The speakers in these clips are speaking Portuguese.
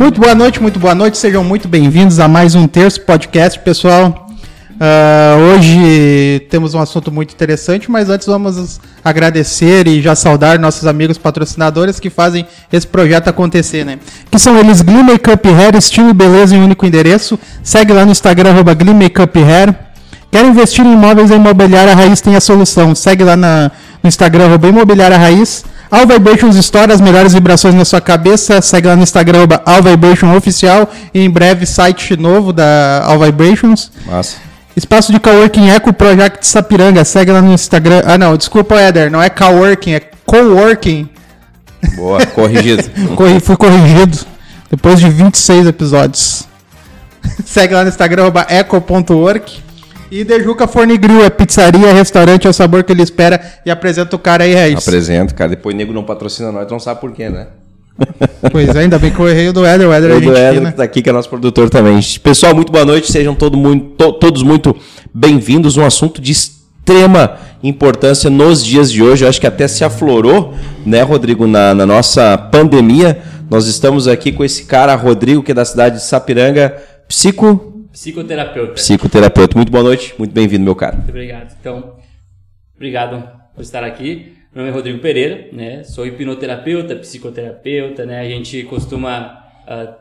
Muito boa noite, muito boa noite. Sejam muito bem-vindos a mais um Terço Podcast, pessoal. Uh, hoje temos um assunto muito interessante, mas antes vamos agradecer e já saudar nossos amigos patrocinadores que fazem esse projeto acontecer, né? Que são eles Glee Makeup Hair, estilo e beleza em único endereço. Segue lá no Instagram, arroba Glee Makeup Hair. Quer investir em imóveis, a Imobiliária Raiz tem a solução. Segue lá na, no Instagram, arroba Imobiliária Raiz. All Vibrations Store, as melhores vibrações na sua cabeça. Segue lá no Instagram, All Vibration Oficial. E em breve, site novo da All Vibrations. Massa. Espaço de Coworking Eco Project Sapiranga. Segue lá no Instagram. Ah, não, desculpa, Éder. Não é Coworking, é Coworking. Boa, corrigido. Corri, fui corrigido. Depois de 26 episódios. Segue lá no Instagram, eco.work. E Dejuca Fornigril é pizzaria, restaurante, é o sabor que ele espera. E apresenta o cara aí, Raiz. Apresento, cara. Depois o nego não patrocina nós, não sabe por quê, né? Pois é, ainda bem que eu errei o do Éder. O Éder é O gente do Éder que tá aqui, que é nosso produtor também. Pessoal, muito boa noite. Sejam todo muito, to- todos muito bem-vindos. Um assunto de extrema importância nos dias de hoje. Eu acho que até se aflorou, né, Rodrigo, na, na nossa pandemia. Nós estamos aqui com esse cara, Rodrigo, que é da cidade de Sapiranga, psico, Psicoterapeuta. psicoterapeuta. Muito boa noite, muito bem-vindo, meu cara. Muito obrigado. Então, obrigado por estar aqui. Meu nome é Rodrigo Pereira, né? Sou hipnoterapeuta, psicoterapeuta, né? A gente costuma ah,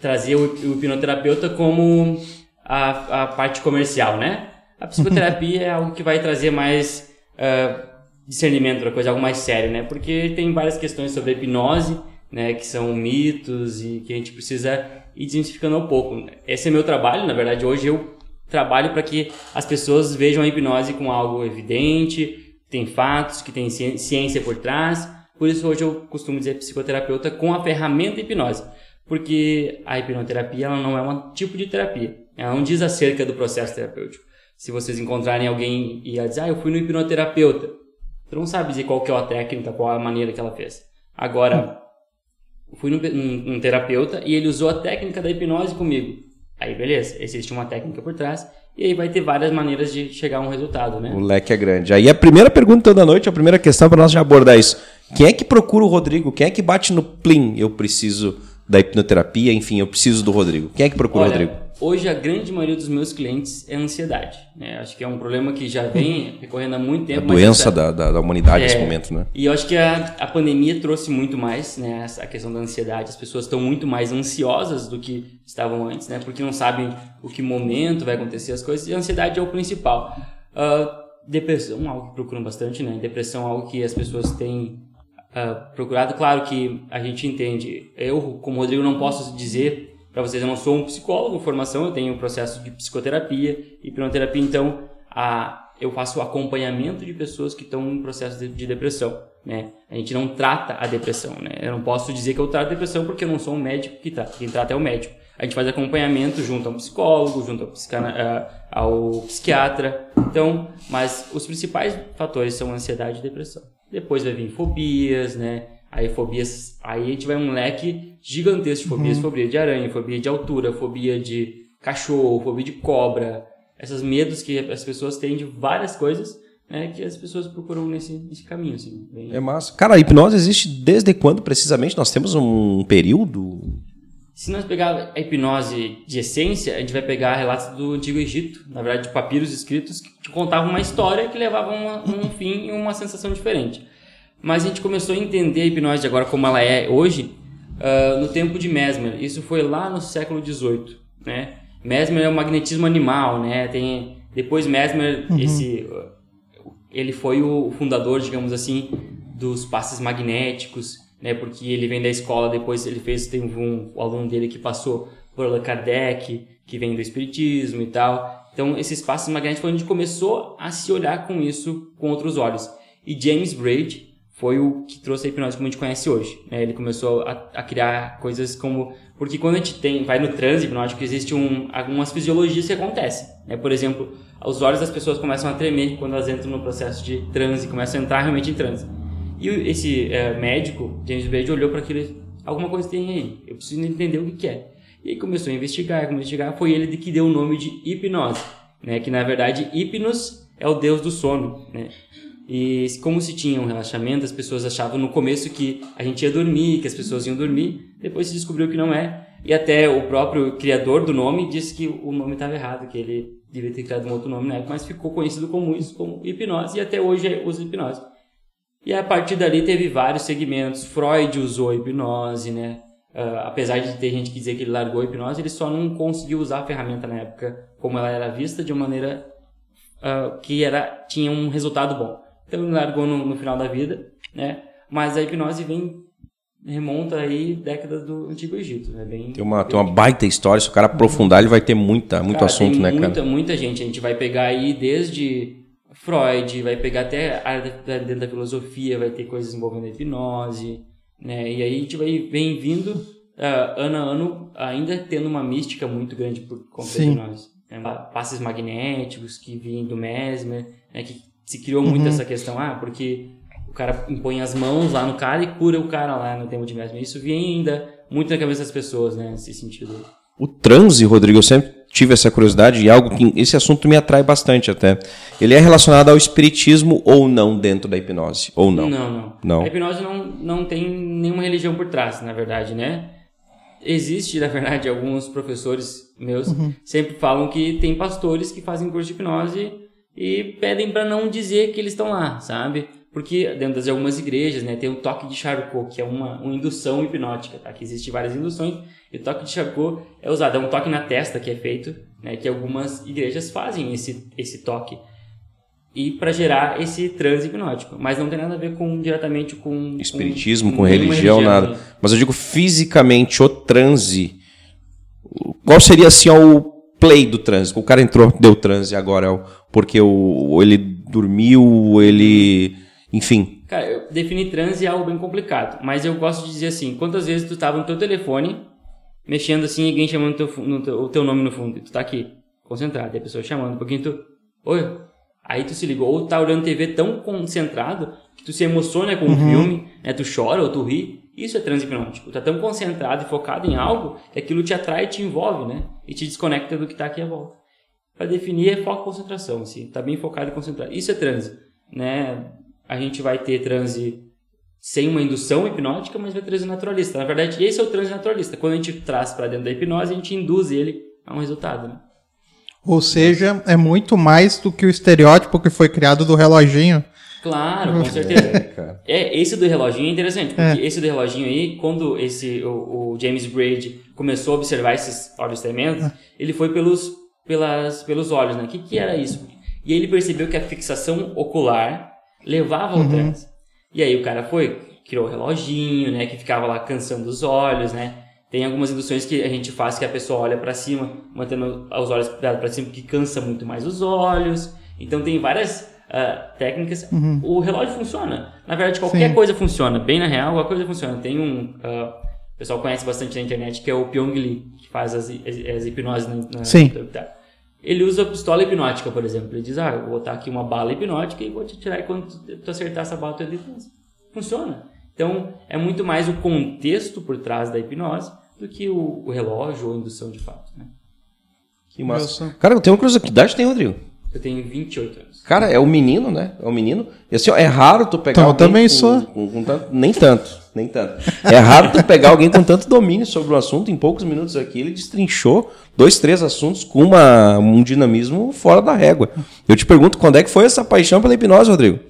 trazer o, o hipnoterapeuta como a, a parte comercial, né? A psicoterapia é algo que vai trazer mais ah, discernimento para coisa, algo mais sério, né? Porque tem várias questões sobre a hipnose, né? Que são mitos e que a gente precisa ir desmistificando um pouco. Esse é meu trabalho, na verdade, hoje eu trabalho para que as pessoas vejam a hipnose como algo evidente, que tem fatos, que tem ci- ciência por trás. Por isso hoje eu costumo dizer psicoterapeuta com a ferramenta hipnose, porque a hipnoterapia ela não é um tipo de terapia. Ela não diz acerca do processo terapêutico. Se vocês encontrarem alguém e ela diz, ah, eu fui no hipnoterapeuta, tu não sabe dizer qual que é a técnica, qual a maneira que ela fez. Agora, fui num, num- num terapeuta e ele usou a técnica da hipnose comigo. Aí, beleza, existe uma técnica por trás e aí vai ter várias maneiras de chegar a um resultado, né? O leque é grande. Aí a primeira pergunta da noite, a primeira questão para nós já abordar isso. Quem é que procura o Rodrigo? Quem é que bate no plim? Eu preciso da hipnoterapia, enfim, eu preciso do Rodrigo. Quem é que procura o Olha, Rodrigo? Hoje a grande maioria dos meus clientes é ansiedade. Né? Acho que é um problema que já vem recorrendo há muito A tempo. mas doença essa- da, da, da humanidade nesse É, momento, né? E eu acho que a, a pandemia trouxe muito mais, né? A questão da ansiedade. As pessoas estão muito mais ansiosas do que estavam antes, né? Porque não sabem o que momento vai acontecer as coisas. E a ansiedade é o principal. Ah, depressão, algo que procuram bastante, né? Depressão é algo que as pessoas têm ah, procurado. Claro que a gente entende. Eu, como Rodrigo, não posso dizer para vocês, eu não sou um psicólogo formação, eu tenho um processo de psicoterapia, hipnoterapia, então a, eu faço acompanhamento de pessoas que estão em processo de, de depressão. Né? A gente não trata a depressão. Né? Eu não posso dizer que eu trato a depressão porque eu não sou um médico que trata. Quem trata é o médico. A gente faz acompanhamento junto a um psicólogo, junto ao, ao psiquiatra. Então, mas os principais fatores são ansiedade e depressão. Depois vai vir fobias, né? Aí fobias, aí a gente vai um leque gigantesco de fobias, fobia de aranha, fobia de altura, fobia de cachorro, fobia de cobra, esses medos que as pessoas têm de várias coisas, né, que as pessoas procuram nesse, nesse caminho, assim. bem- É massa. Cara, a hipnose existe desde quando, precisamente? Nós temos um período? Se nós pegar a hipnose de essência, a gente vai pegar relatos do Antigo Egito, na verdade, de papiros escritos que contavam uma história que levava a um fim e uma sensação diferente. Mas a gente começou a entender a hipnose agora como ela é hoje ah, no tempo de Mesmer. Isso foi lá no século XVIII, né? Mesmer é o magnetismo animal, né? Tem depois Mesmer esse uh, ele foi o fundador, digamos assim, dos passes magnéticos, né? Porque ele vem da escola, depois ele fez, tem um, um aluno dele que passou por Allan Kardec, que vem do espiritismo e tal. Então, esses passes magnéticos foi onde a gente começou a se olhar com isso com outros olhos. E James Braid foi o que trouxe a hipnose como a gente conhece hoje. né? Ele começou a, a criar coisas como... Porque quando a gente tem, vai no transe hipnótico, existe um, algumas fisiologias que acontecem. Né? Por exemplo, os olhos das pessoas começam a tremer quando elas entram no processo de transe, começam a entrar realmente em transe. E esse eh, médico, James Braid, olhou para aquilo e alguma coisa tem aí, eu preciso entender o que, que é. E aí começou a investigar, começou a investigar, foi ele que deu o nome de hipnose, né? que na verdade hipnos é o deus do sono, né? E como se tinha um relaxamento, as pessoas achavam no começo que a gente ia dormir, que as pessoas iam dormir. Depois se descobriu que não é. E até o próprio criador do nome disse que o nome estava errado, que ele devia ter criado um outro nome na época, mas ficou conhecido como isso, como hipnose, e até hoje usa hipnose. E a partir dali teve vários segmentos. Freud usou a hipnose, né? Uh, apesar de ter gente que dizer que ele largou a hipnose, ele só não conseguiu usar a ferramenta na época como ela era vista de uma maneira uh, que era tinha um resultado bom. Então ele largou no, no, final da vida, né? Mas a hipnose vem remonta aí décadas do antigo Egito, né? Bem, tem uma bem tem uma baita história, se o cara aprofundar ele vai ter muita muito cara, assunto, né, muita, cara? Muita gente, a gente vai pegar aí desde Freud, vai pegar até a área da, dentro da filosofia, vai ter coisas envolvendo a hipnose, né? E aí a gente vai vem vindo uh, ano a ano ainda tendo uma mística muito grande por conta da hipnose. Né? Passes magnéticos que vêm do Mesmer, né? que se criou muito Uhum. essa questão, ah, porque o cara impõe as mãos lá no cara e cura o cara lá no tempo de Mesmer. Isso vinha ainda muito na cabeça das pessoas, né? Nesse sentido. O transe, Rodrigo, eu sempre tive essa curiosidade e algo que esse assunto me atrai bastante até. Ele é relacionado ao espiritismo ou não dentro da hipnose? Ou não? Não, não. Não. A hipnose não, não tem nenhuma religião por trás, na verdade, né? Existe, na verdade, alguns professores meus sempre falam que tem pastores que fazem curso de hipnose e pedem para não dizer que eles estão lá, sabe? Porque dentro de algumas igrejas, né, tem o toque de Charcot, que é uma, uma indução hipnótica, tá? Que existe várias induções e o toque de Charcot é usado, é um toque na testa que é feito, né, que algumas igrejas fazem esse esse toque e para gerar esse transe hipnótico, mas não tem nada a ver com diretamente com Espiritismo, com, nenhuma religião, nada. né? Mas eu digo fisicamente, o transe. Qual seria assim o play do transe? O cara entrou, deu transe agora, é o- porque o, ele dormiu, ele. Enfim. Cara, eu definir transe é algo bem complicado, mas eu gosto de dizer assim, quantas vezes tu tava no teu telefone, mexendo assim, e alguém chamando teu, teu- o teu nome no fundo, e tu tá aqui, concentrado, e a pessoa chamando, um pouquinho tu, oi, aí tu se ligou, ou tá olhando TV tão concentrado, que tu se emociona com o filme, né, tu chora ou tu ri, isso é transe hipnótico, tu tá tão concentrado e focado em algo, que aquilo te atrai e te envolve, né, e te desconecta do que tá aqui à volta. Para definir é foco e concentração, assim, tá bem focado e concentrado. Isso é transe, né? A gente vai ter transe sem uma indução hipnótica, mas vai trazer naturalista. Na verdade, esse é o transe naturalista. Quando a gente traz para dentro da hipnose, a gente induz ele a um resultado, né? Ou seja, é muito mais do que o estereótipo que foi criado do reloginho. Claro, com certeza. cara. É, esse do reloginho é interessante, porque esse do reloginho aí, quando esse o, o James Braid começou a observar esses olhos tremendos, ele foi pelos pelas pelos olhos, né? O que que era isso? E aí ele percebeu que a fixação ocular levava ao transe. E aí o cara foi, criou o reloginho, né, que ficava lá cansando os olhos, né? Tem algumas induções que a gente faz que a pessoa olha para cima, mantendo os olhos para cima, que cansa muito mais os olhos. Então tem várias ah, técnicas. O relógio funciona. Na verdade, qualquer Sim. coisa funciona. Bem na real, qualquer coisa funciona. Tem um. ah, o pessoal conhece bastante na internet, que é o Pyong Lee, que faz as, as, as hipnoses na, na Sim. tá. Ele usa pistola hipnótica, por exemplo. Ele diz, ah, eu vou botar aqui uma bala hipnótica e vou te tirar e quando tu, tu acertar essa bala, tu em transe. Funciona. Então, é muito mais o contexto por trás da hipnose do que o, o relógio ou a indução de fato. Né? Que massa. Cara, eu tenho uma curiosidade. Tem, Rodrigo? Eu tenho 28 anos. Cara, é o menino, né? É o menino. E assim, ó, é raro tu pegar Então, eu alguém também com, sou. com- com tanto- nem tanto, nem tanto. É raro tu pegar alguém com tanto domínio sobre o assunto. Em poucos minutos aqui, ele destrinchou dois, três assuntos com uma, um dinamismo fora da régua. Eu te pergunto, quando é que foi essa paixão pela hipnose, Rodrigo?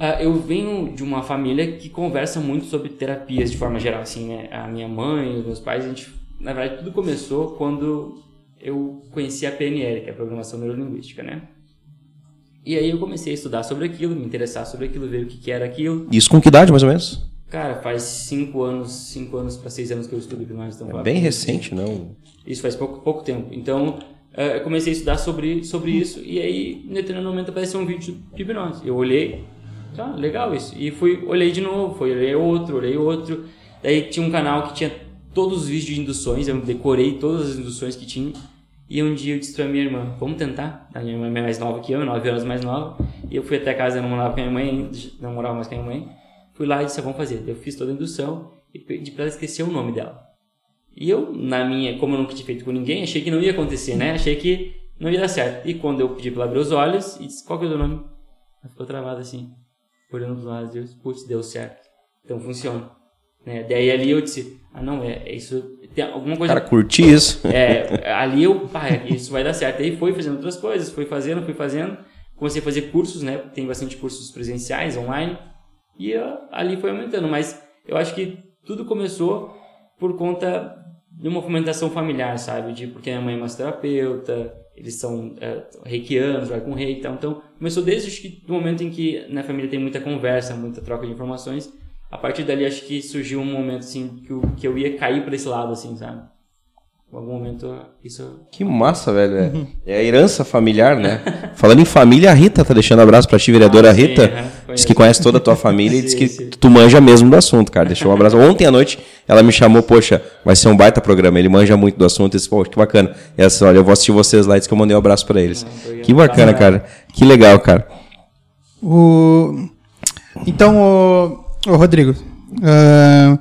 Ah, eu venho de uma família que conversa muito sobre terapias de forma geral, assim, né? A minha mãe, os meus pais, a gente, na verdade, tudo começou quando eu conheci a PNL, que é a Programação Neurolinguística, né? E aí eu comecei a estudar sobre aquilo, me interessar sobre aquilo, ver o que, que era aquilo. Isso com que idade, mais ou menos? Cara, faz cinco anos, cinco anos para seis anos que eu estudo hipnose. Então, É bem recente, não? Isso faz pouco, pouco tempo. Então, eh, eu comecei a estudar sobre, sobre isso e aí, em determinado momento, apareceu um vídeo de hipnose. Eu olhei, tá, legal isso. E fui, olhei de novo, fui, olhei outro, olhei outro. Daí tinha um canal que tinha todos os vídeos de induções, eu decorei todas as induções que tinha. E um dia eu disse pra minha irmã, vamos tentar? A minha irmã é mais nova que eu, nove anos mais nova. E eu fui até casa, não morava com a minha mãe, não morava mais com a minha mãe. Fui lá e disse, "Ah, vamos fazer. Eu fiz toda a indução e pedi pra ela esquecer o nome dela. E eu, na minha, como eu nunca tinha feito com ninguém, achei que não ia acontecer, né? Achei que não ia dar certo. E quando eu pedi pra ela abrir os olhos e disse, qual que é o teu nome? Ela ficou travada assim, olhando do lado, Deus, putz, deu certo. Então funciona. Né? Daí ali eu disse, ah não, é, é isso, tem alguma coisa... Cara, curti isso. É, ali eu, pá, isso vai dar certo. Aí foi fazendo outras coisas, foi fazendo, fui fazendo. Comecei a fazer cursos, né? Tem bastante cursos presenciais, online. E uh, ali foi aumentando. Mas eu acho que tudo começou por conta de uma fomentação familiar, sabe? De porque minha mãe é massoterapeuta, eles são é, reikianos, vai com rei e tal. Então, começou desde do momento em que na família tem muita conversa, muita troca de informações. A partir dali, acho que surgiu um momento, assim, que eu, que eu ia cair para esse lado, assim, sabe? Em algum momento, isso... Que massa, velho. É, uhum. é a herança familiar, né? Falando em família, a Rita tá deixando um abraço pra ti, vereadora ah, Rita. Sim, diz que conhece toda a tua família e diz que sim. tu manja mesmo do assunto, cara. Deixou um abraço. Ontem à noite, ela me chamou, poxa, vai ser um baita programa. Ele manja muito do assunto. E disse, pô, que bacana. E essa, olha, eu vou assistir vocês lá. Diz que eu mandei um abraço pra eles. Não, que bacana, cara. Que legal, cara. O... Então, o, o Rodrigo, uh...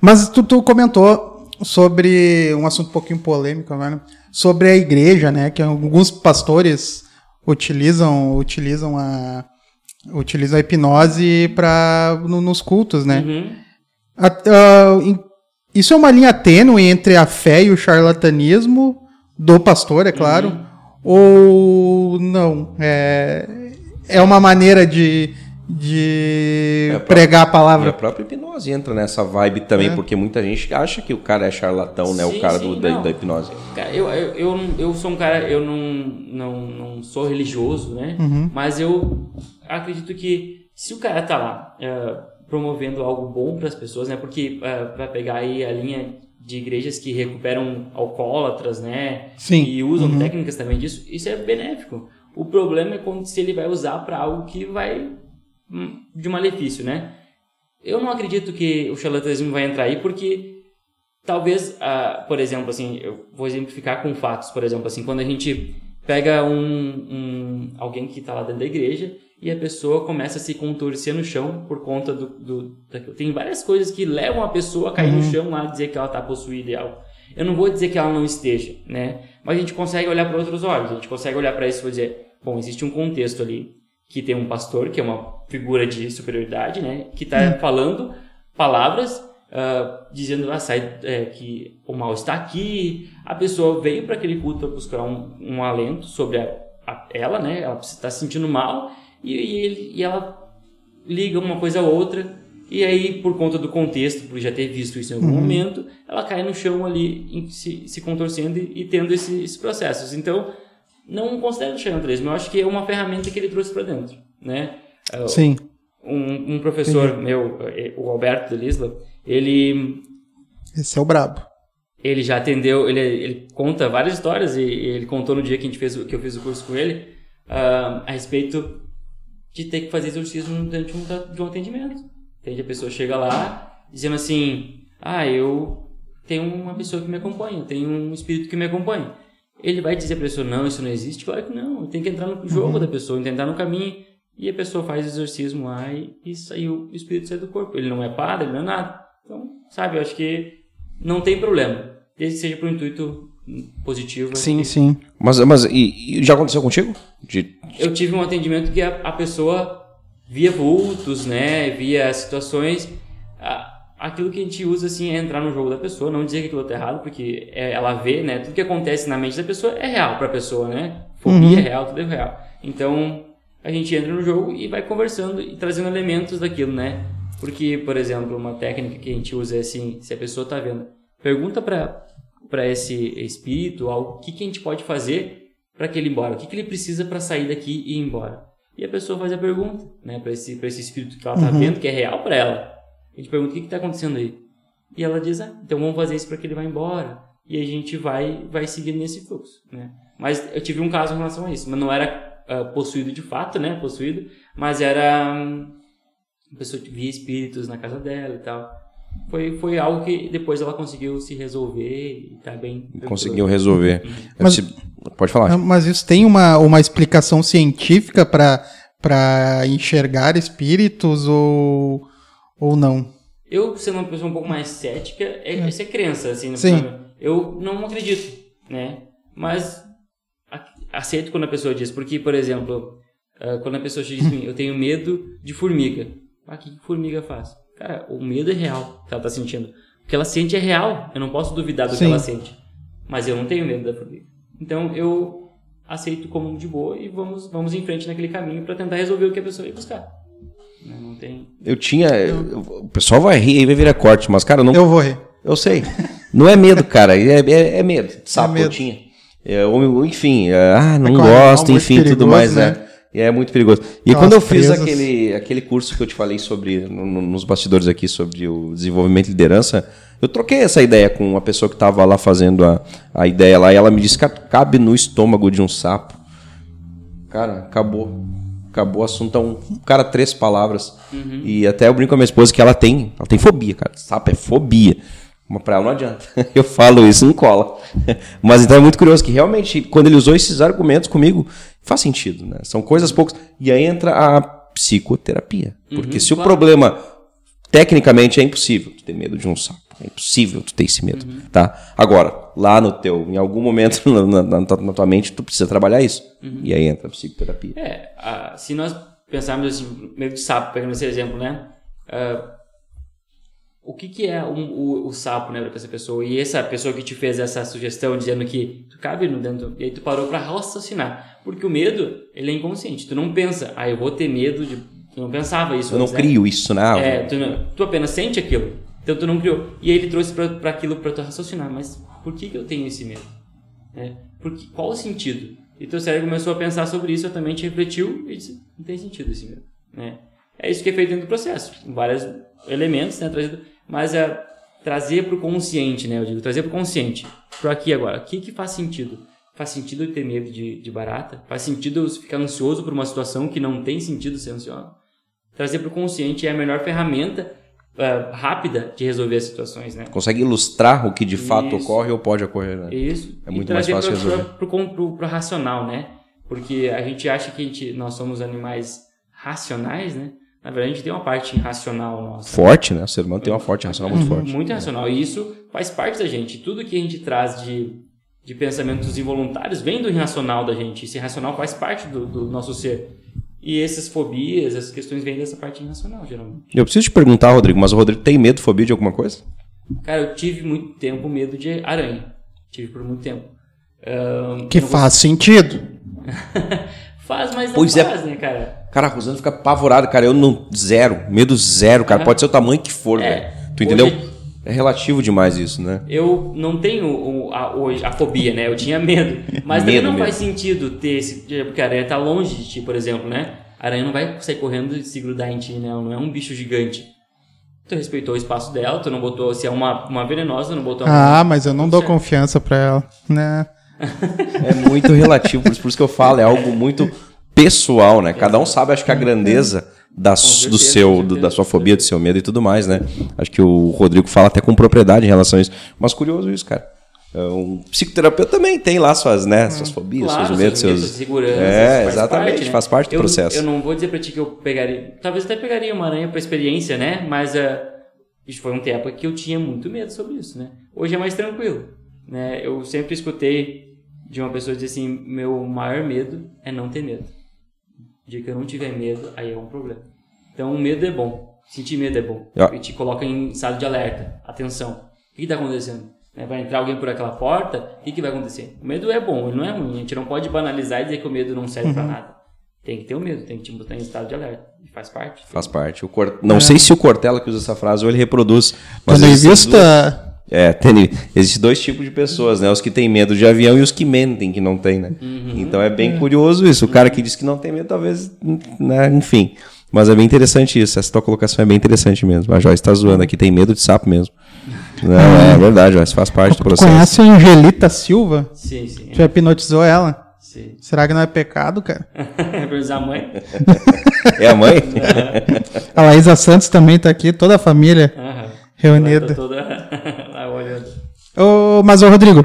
mas tu, tu comentou sobre um assunto um pouquinho polêmico, né? sobre a igreja, né? Que alguns pastores utilizam utilizam a utilizam a hipnose para no, nos cultos, né? Uhum. A, a, isso é uma linha tênue entre a fé e o charlatanismo do pastor, é claro, uhum. ou não? É, é uma maneira de de é pregar a palavra. E a própria hipnose entra nessa vibe também, é. porque muita gente acha que o cara é charlatão, né? Sim, o cara sim, do, da, da, hipnose. Eu, eu, eu, eu, sou um cara, eu não, não, não sou religioso, né? Uhum. Mas eu acredito que se o cara tá lá uh, promovendo algo bom para as pessoas, né? Porque uh, vai pegar aí a linha de igrejas que recuperam alcoólatras, né? Sim. E usam uhum. técnicas também disso, isso é benéfico. O problema é quando se ele vai usar para algo que vai de malefício, né? Eu não acredito que o charlatanismo vai entrar aí porque talvez, uh, por exemplo, assim, eu vou exemplificar com fatos, por exemplo, assim, quando a gente pega um, um alguém que está lá dentro da igreja e a pessoa começa a se contorcer no chão por conta do, do daquilo. tem várias coisas que levam a pessoa a cair uhum. no chão lá dizer que ela está possuída e algo. Eu não vou dizer que ela não esteja, né? Mas a gente consegue olhar para outros olhos, a gente consegue olhar para isso e dizer, bom, existe um contexto ali que tem um pastor, que é uma figura de superioridade, né? Que está hum. falando palavras uh, dizendo ah, sai, é, que o mal está aqui. A pessoa veio para aquele culto para buscar um, um, alento sobre a, a, ela, né? Ela está se sentindo mal e, e, ele, e ela liga uma coisa a outra. E aí, por conta do contexto, por já ter visto isso em algum uhum. momento, ela cai no chão ali, se, se contorcendo e, e tendo esse, esses processos. Então, não considero o charlatanismo. Eu acho que é uma ferramenta que ele trouxe para dentro, né? É, Sim. Um, um professor meu, é, o Alberto Delisla, ele... Esse é o brabo. Ele já atendeu, ele, ele conta várias histórias e, e, ele contou no dia que, a gente fez, que eu fiz o curso com ele uh, a respeito de ter que fazer exorcismo dentro de um, de um atendimento. Entende? A pessoa chega lá dizendo assim, ah, eu tenho uma pessoa que me acompanha, tenho um espírito que me acompanha. Ele vai dizer para a pessoa, não, isso não existe? Claro que não. Tem que entrar no jogo uhum. da pessoa, entrar no caminho. E a pessoa faz o exorcismo lá e, e, sai, o espírito sai do corpo. Ele não é padre, não é nada. Então, sabe, eu acho que não tem problema. Desde que seja para o intuito positivo. Sim, sim. Mas, mas e, e já aconteceu contigo? De... Eu tive um atendimento que a, a pessoa via vultos, né? Via situações. Aquilo que a gente usa assim é entrar no jogo da pessoa, não dizer que aquilo tá errado, porque é, ela vê, né? Tudo que acontece na mente da pessoa é real para a pessoa, né? Fobia uhum. é real, tudo é real. Então a gente entra no jogo e vai conversando e trazendo elementos daquilo, né? Porque, por exemplo, uma técnica que a gente usa é assim, se a pessoa tá vendo, pergunta para para esse espírito o que, que a gente pode fazer para que ele ir embora, o que, que ele precisa para sair daqui e ir embora. E a pessoa faz a pergunta, né, para esse, esse espírito que ela tá uhum. vendo, que é real para ela. A gente pergunta o que está acontecendo aí. E ela diz, ah, então vamos fazer isso para que ele vá embora. E a gente vai, vai seguindo nesse fluxo, né? Mas eu tive um caso em relação a isso, mas não era uh, possuído de fato, né? Possuído, mas era um, a pessoa via espíritos na casa dela e tal. Foi, foi algo que depois ela conseguiu se resolver e tá bem. Conseguiu resolver. Uhum. Mas, pode falar. Mas isso tem uma, uma explicação científica para enxergar espíritos ou ou não? Eu, sendo uma pessoa um pouco mais cética, é, é. isso é crença, assim. Sim. Eu não acredito, né? Mas aceito quando a pessoa diz, porque, por exemplo, Uh, quando a pessoa diz assim, eu tenho medo de formiga. Ah, o que formiga faz? Cara, o medo é real que ela tá sentindo. O que ela sente é real. Eu não posso duvidar do Sim. que ela sente. Mas eu não tenho medo da formiga. Então eu aceito como de boa e vamos, vamos em frente naquele caminho para tentar resolver o que a pessoa vai buscar. Né, não tem. Eu tinha. Eu, o pessoal vai rir e vai virar corte, mas, cara, não. Eu vou rir. Eu sei. Não é medo, cara. É, é, é medo. Sapo é medo. tinha. É, enfim, é, ah, não é gosto, enfim, perigoso, tudo mais, né? né? E é muito perigoso. E Aquelas quando eu fiz aquele, aquele curso que eu te falei sobre, no, nos bastidores aqui, sobre o desenvolvimento de liderança, eu troquei essa ideia com uma pessoa que estava lá fazendo a, a ideia lá, e ela me disse que cabe no estômago de um sapo. Cara, acabou. Acabou o assunto. Então, cara, três palavras. Uhum. E até eu brinco com a minha esposa que ela tem, ela tem fobia, cara. Sapo é fobia. Mas pra ela não adianta. Eu falo isso, não cola. Mas então é muito curioso que realmente, quando ele usou esses argumentos comigo, faz sentido, né? São coisas poucas. E aí entra a psicoterapia. Porque uhum, se claro. o problema, tecnicamente, é impossível tu ter medo de um sapo. É impossível tu ter esse medo, uhum. tá? Agora, lá no teu, em algum momento na, na, na tua mente, tu precisa trabalhar isso. Uhum. E aí entra a psicoterapia. É, a, se nós pensarmos assim, meio de sapo, pegando esse exemplo, né? Uh, o que, que é um, o, o, sapo, né, para essa pessoa? E essa pessoa que te fez essa sugestão dizendo que tu cabe no dentro, e aí tu parou para raciocinar. Porque o medo, ele é inconsciente. Tu não pensa, ah, eu vou ter medo de. Tu não pensava isso. Eu não né? crio isso, né? É, tu, não, tu apenas sente aquilo. Então tu não criou. E aí ele trouxe para aquilo para tu raciocinar. Mas por que, que eu tenho esse medo? É, porque, qual o sentido? E teu cérebro começou a pensar sobre isso, a tua mente refletiu e disse, não tem sentido esse medo. Né? É isso que é feito dentro do processo. Vários elementos, né? Trazido mas é trazer para o consciente, né? Eu digo, trazer para o consciente, para aqui agora. O que, que faz sentido? Faz sentido eu ter medo de, de barata? Faz sentido eu ficar ansioso por uma situação que não tem sentido ser ansioso? Trazer para o consciente é a melhor ferramenta uh, rápida de resolver as situações, né? Consegue ilustrar o que de fato Isso. ocorre ou pode ocorrer, né? Isso. É muito mais fácil resolver. Para o racional, né? Porque a gente acha que a gente, nós somos animais racionais, né? Na verdade, a gente tem uma parte irracional nossa. Forte, né? O ser humano tem uma forte racional muito forte. Muito racional. E isso faz parte da gente. Tudo que a gente traz de, de pensamentos involuntários vem do irracional da gente. Esse irracional faz parte do, do nosso ser. E essas fobias, essas questões vêm dessa parte irracional, geralmente. Eu preciso te perguntar, Rodrigo, mas o Rodrigo tem medo, fobia de alguma coisa? Cara, eu tive muito tempo medo de aranha. Tive por muito tempo. Um, que faz vou... sentido. faz, mas não pois é. faz, é. né, cara? Cara, a Rosana fica apavorada, cara. Eu não. Zero. Medo zero, cara. Pode ser o tamanho que for, é, velho. Tu entendeu? Hoje, é relativo demais isso, né? Eu não tenho o, a, a, fobia, né? Eu tinha medo. Mas medo, não medo. faz sentido ter esse. Porque a aranha tá longe de ti, por exemplo, né? A aranha não vai sair correndo e se grudar em ti, né? Ela não é um bicho gigante. Tu respeitou o espaço dela, tu não botou. Se é uma, uma venenosa, não botou. Ah, uma... mas eu não dou confiança pra ela, né? é muito relativo, por isso que eu falo, é algo muito pessoal, né? Cada um sabe, acho que a grandeza da, certeza, do seu, do, da sua fobia, do seu medo e tudo mais, né? Acho que o Rodrigo fala até com propriedade em relação a isso. Mas curioso isso, cara. É, um psicoterapeuta também tem lá suas, né, suas fobias, claro, seus medos, seus. Segurança, é, faz exatamente, parte, né? faz parte do eu, processo. Eu não vou dizer pra ti que eu pegaria. Talvez até pegaria uma aranha pra experiência, né? Mas uh, isso foi um tempo que eu tinha muito medo sobre isso, né? Hoje é mais tranquilo. Né? Eu sempre escutei de uma pessoa dizer assim: meu maior medo é não ter medo dia que eu não tiver medo, aí é um problema. Então, o medo é bom. Sentir medo é bom. Yeah. Ele te coloca em estado de alerta. Atenção. O que está acontecendo? Né, vai entrar alguém por aquela porta? O que, que vai acontecer? O medo é bom, ele não é ruim. A gente não pode banalizar e dizer que o medo não serve uhum. para nada. Tem que ter o medo, tem que te botar em estado de alerta. E faz parte. Faz parte. O Cort... Não é. sei se o Cortella que usa essa frase ou ele reproduz. Mas Tendo em vista é, tem, existem dois tipos de pessoas, né? Os que têm medo de avião e os que mentem que não tem, né? Uhum. Então é bem curioso isso. O cara que diz que não tem medo, talvez, né? enfim. Mas é bem interessante isso. Essa tua colocação é bem interessante mesmo. A Joyce está zoando aqui, tem medo de sapo mesmo. Não, é, é verdade, Joyce, faz parte do processo. Conhece a Angelita Silva? Sim, sim. Já hipnotizou ela? Sim. Será que não é pecado, cara? é a mãe? é a mãe? a Laísa Santos também está aqui, toda a família. Uhum reunida. Toda lá olhando. Ô, mas, ô, Rodrigo,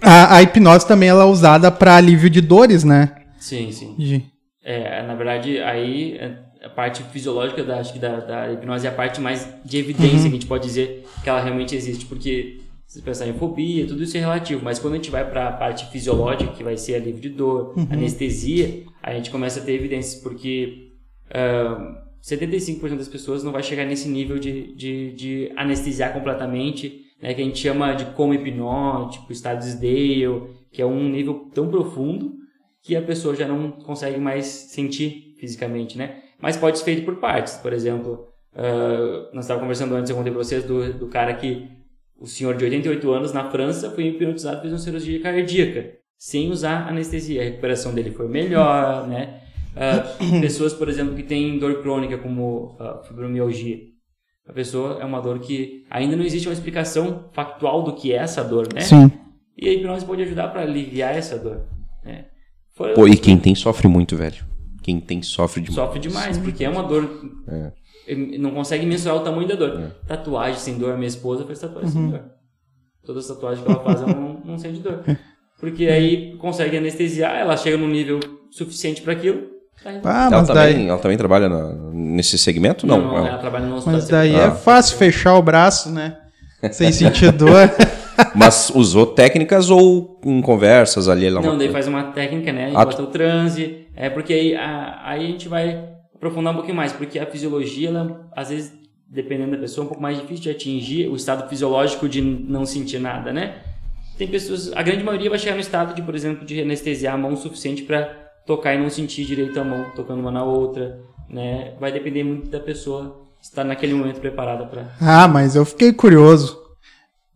a, a, hipnose também ela é usada para alívio de dores, né? Sim, sim. De... É, na verdade, aí a parte fisiológica da, acho que da, da hipnose é a parte mais de evidência uhum. que a gente pode dizer que ela realmente existe, porque Se pensar em fobia, tudo isso é relativo. Mas quando a gente vai para a parte fisiológica, que vai ser alívio de dor, Uhum. anestesia, a gente começa a ter evidências, porque ah, 75% das pessoas não vai chegar nesse nível de, de, de anestesiar completamente, né, que a gente chama de coma hipnótico, estado de Dale, que é um nível tão profundo que a pessoa já não consegue mais sentir fisicamente, né? Mas pode ser feito por partes. Por exemplo, ah, nós estávamos conversando antes, eu contei para vocês do, do cara que, o senhor de 88 anos, na França, foi hipnotizado fez uma cirurgia cardíaca, sem usar anestesia. A recuperação dele foi melhor, né? Ah, pessoas, por exemplo, que têm dor crônica, como ah, fibromialgia. A pessoa é uma dor que ainda não existe uma explicação factual do que é essa dor, né? Sim. E a hipnose pode ajudar para aliviar essa dor. Né? Foi- Pô, e quem tem sofre muito, velho. Quem tem sofre demais. Sofre demais, porque é uma dor. É. Não consegue mensurar o tamanho da dor. Tatuagem sem dor, minha esposa faz tatuagem sem dor. Todas as tatuagens que ela faz, ela não, não sente dor. Porque aí consegue anestesiar, ela chega num nível suficiente para aquilo. Ah, ela, mas também, daí, ela também trabalha na- nesse segmento? Não. não, ela- ela trabalha no mas daí Ah. é fácil fechar o braço, né? Sem sentir dor. Mas usou técnicas ou em conversas ali? Ela Não, daí faz uma técnica, né? Ah, bota o transe. É porque aí a, aí a gente vai aprofundar um pouquinho mais, porque a fisiologia, ela, às vezes, dependendo da pessoa, é um pouco mais difícil de atingir o estado fisiológico de não sentir nada, né? Tem pessoas, a grande maioria vai chegar no estado de, por exemplo, de anestesiar a mão o suficiente para tocar e não sentir direito a mão tocando uma na outra, né? Vai depender muito da pessoa estar naquele momento preparada para Ah, mas eu fiquei curioso.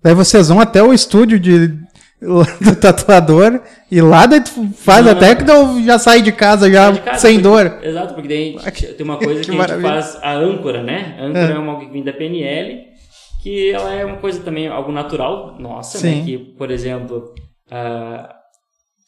Daí vocês vão até o estúdio de, do tatuador e lá faz Não, a técnica ou já sai de casa já de casa, sem porque- dor? Exato, porque daí gente- tem uma coisa Que que, a gente faz a âncora, né? A âncora é, uma que vem da PNL, que ela é uma coisa também, algo natural, nossa, Sim. né? Que, por exemplo, ah,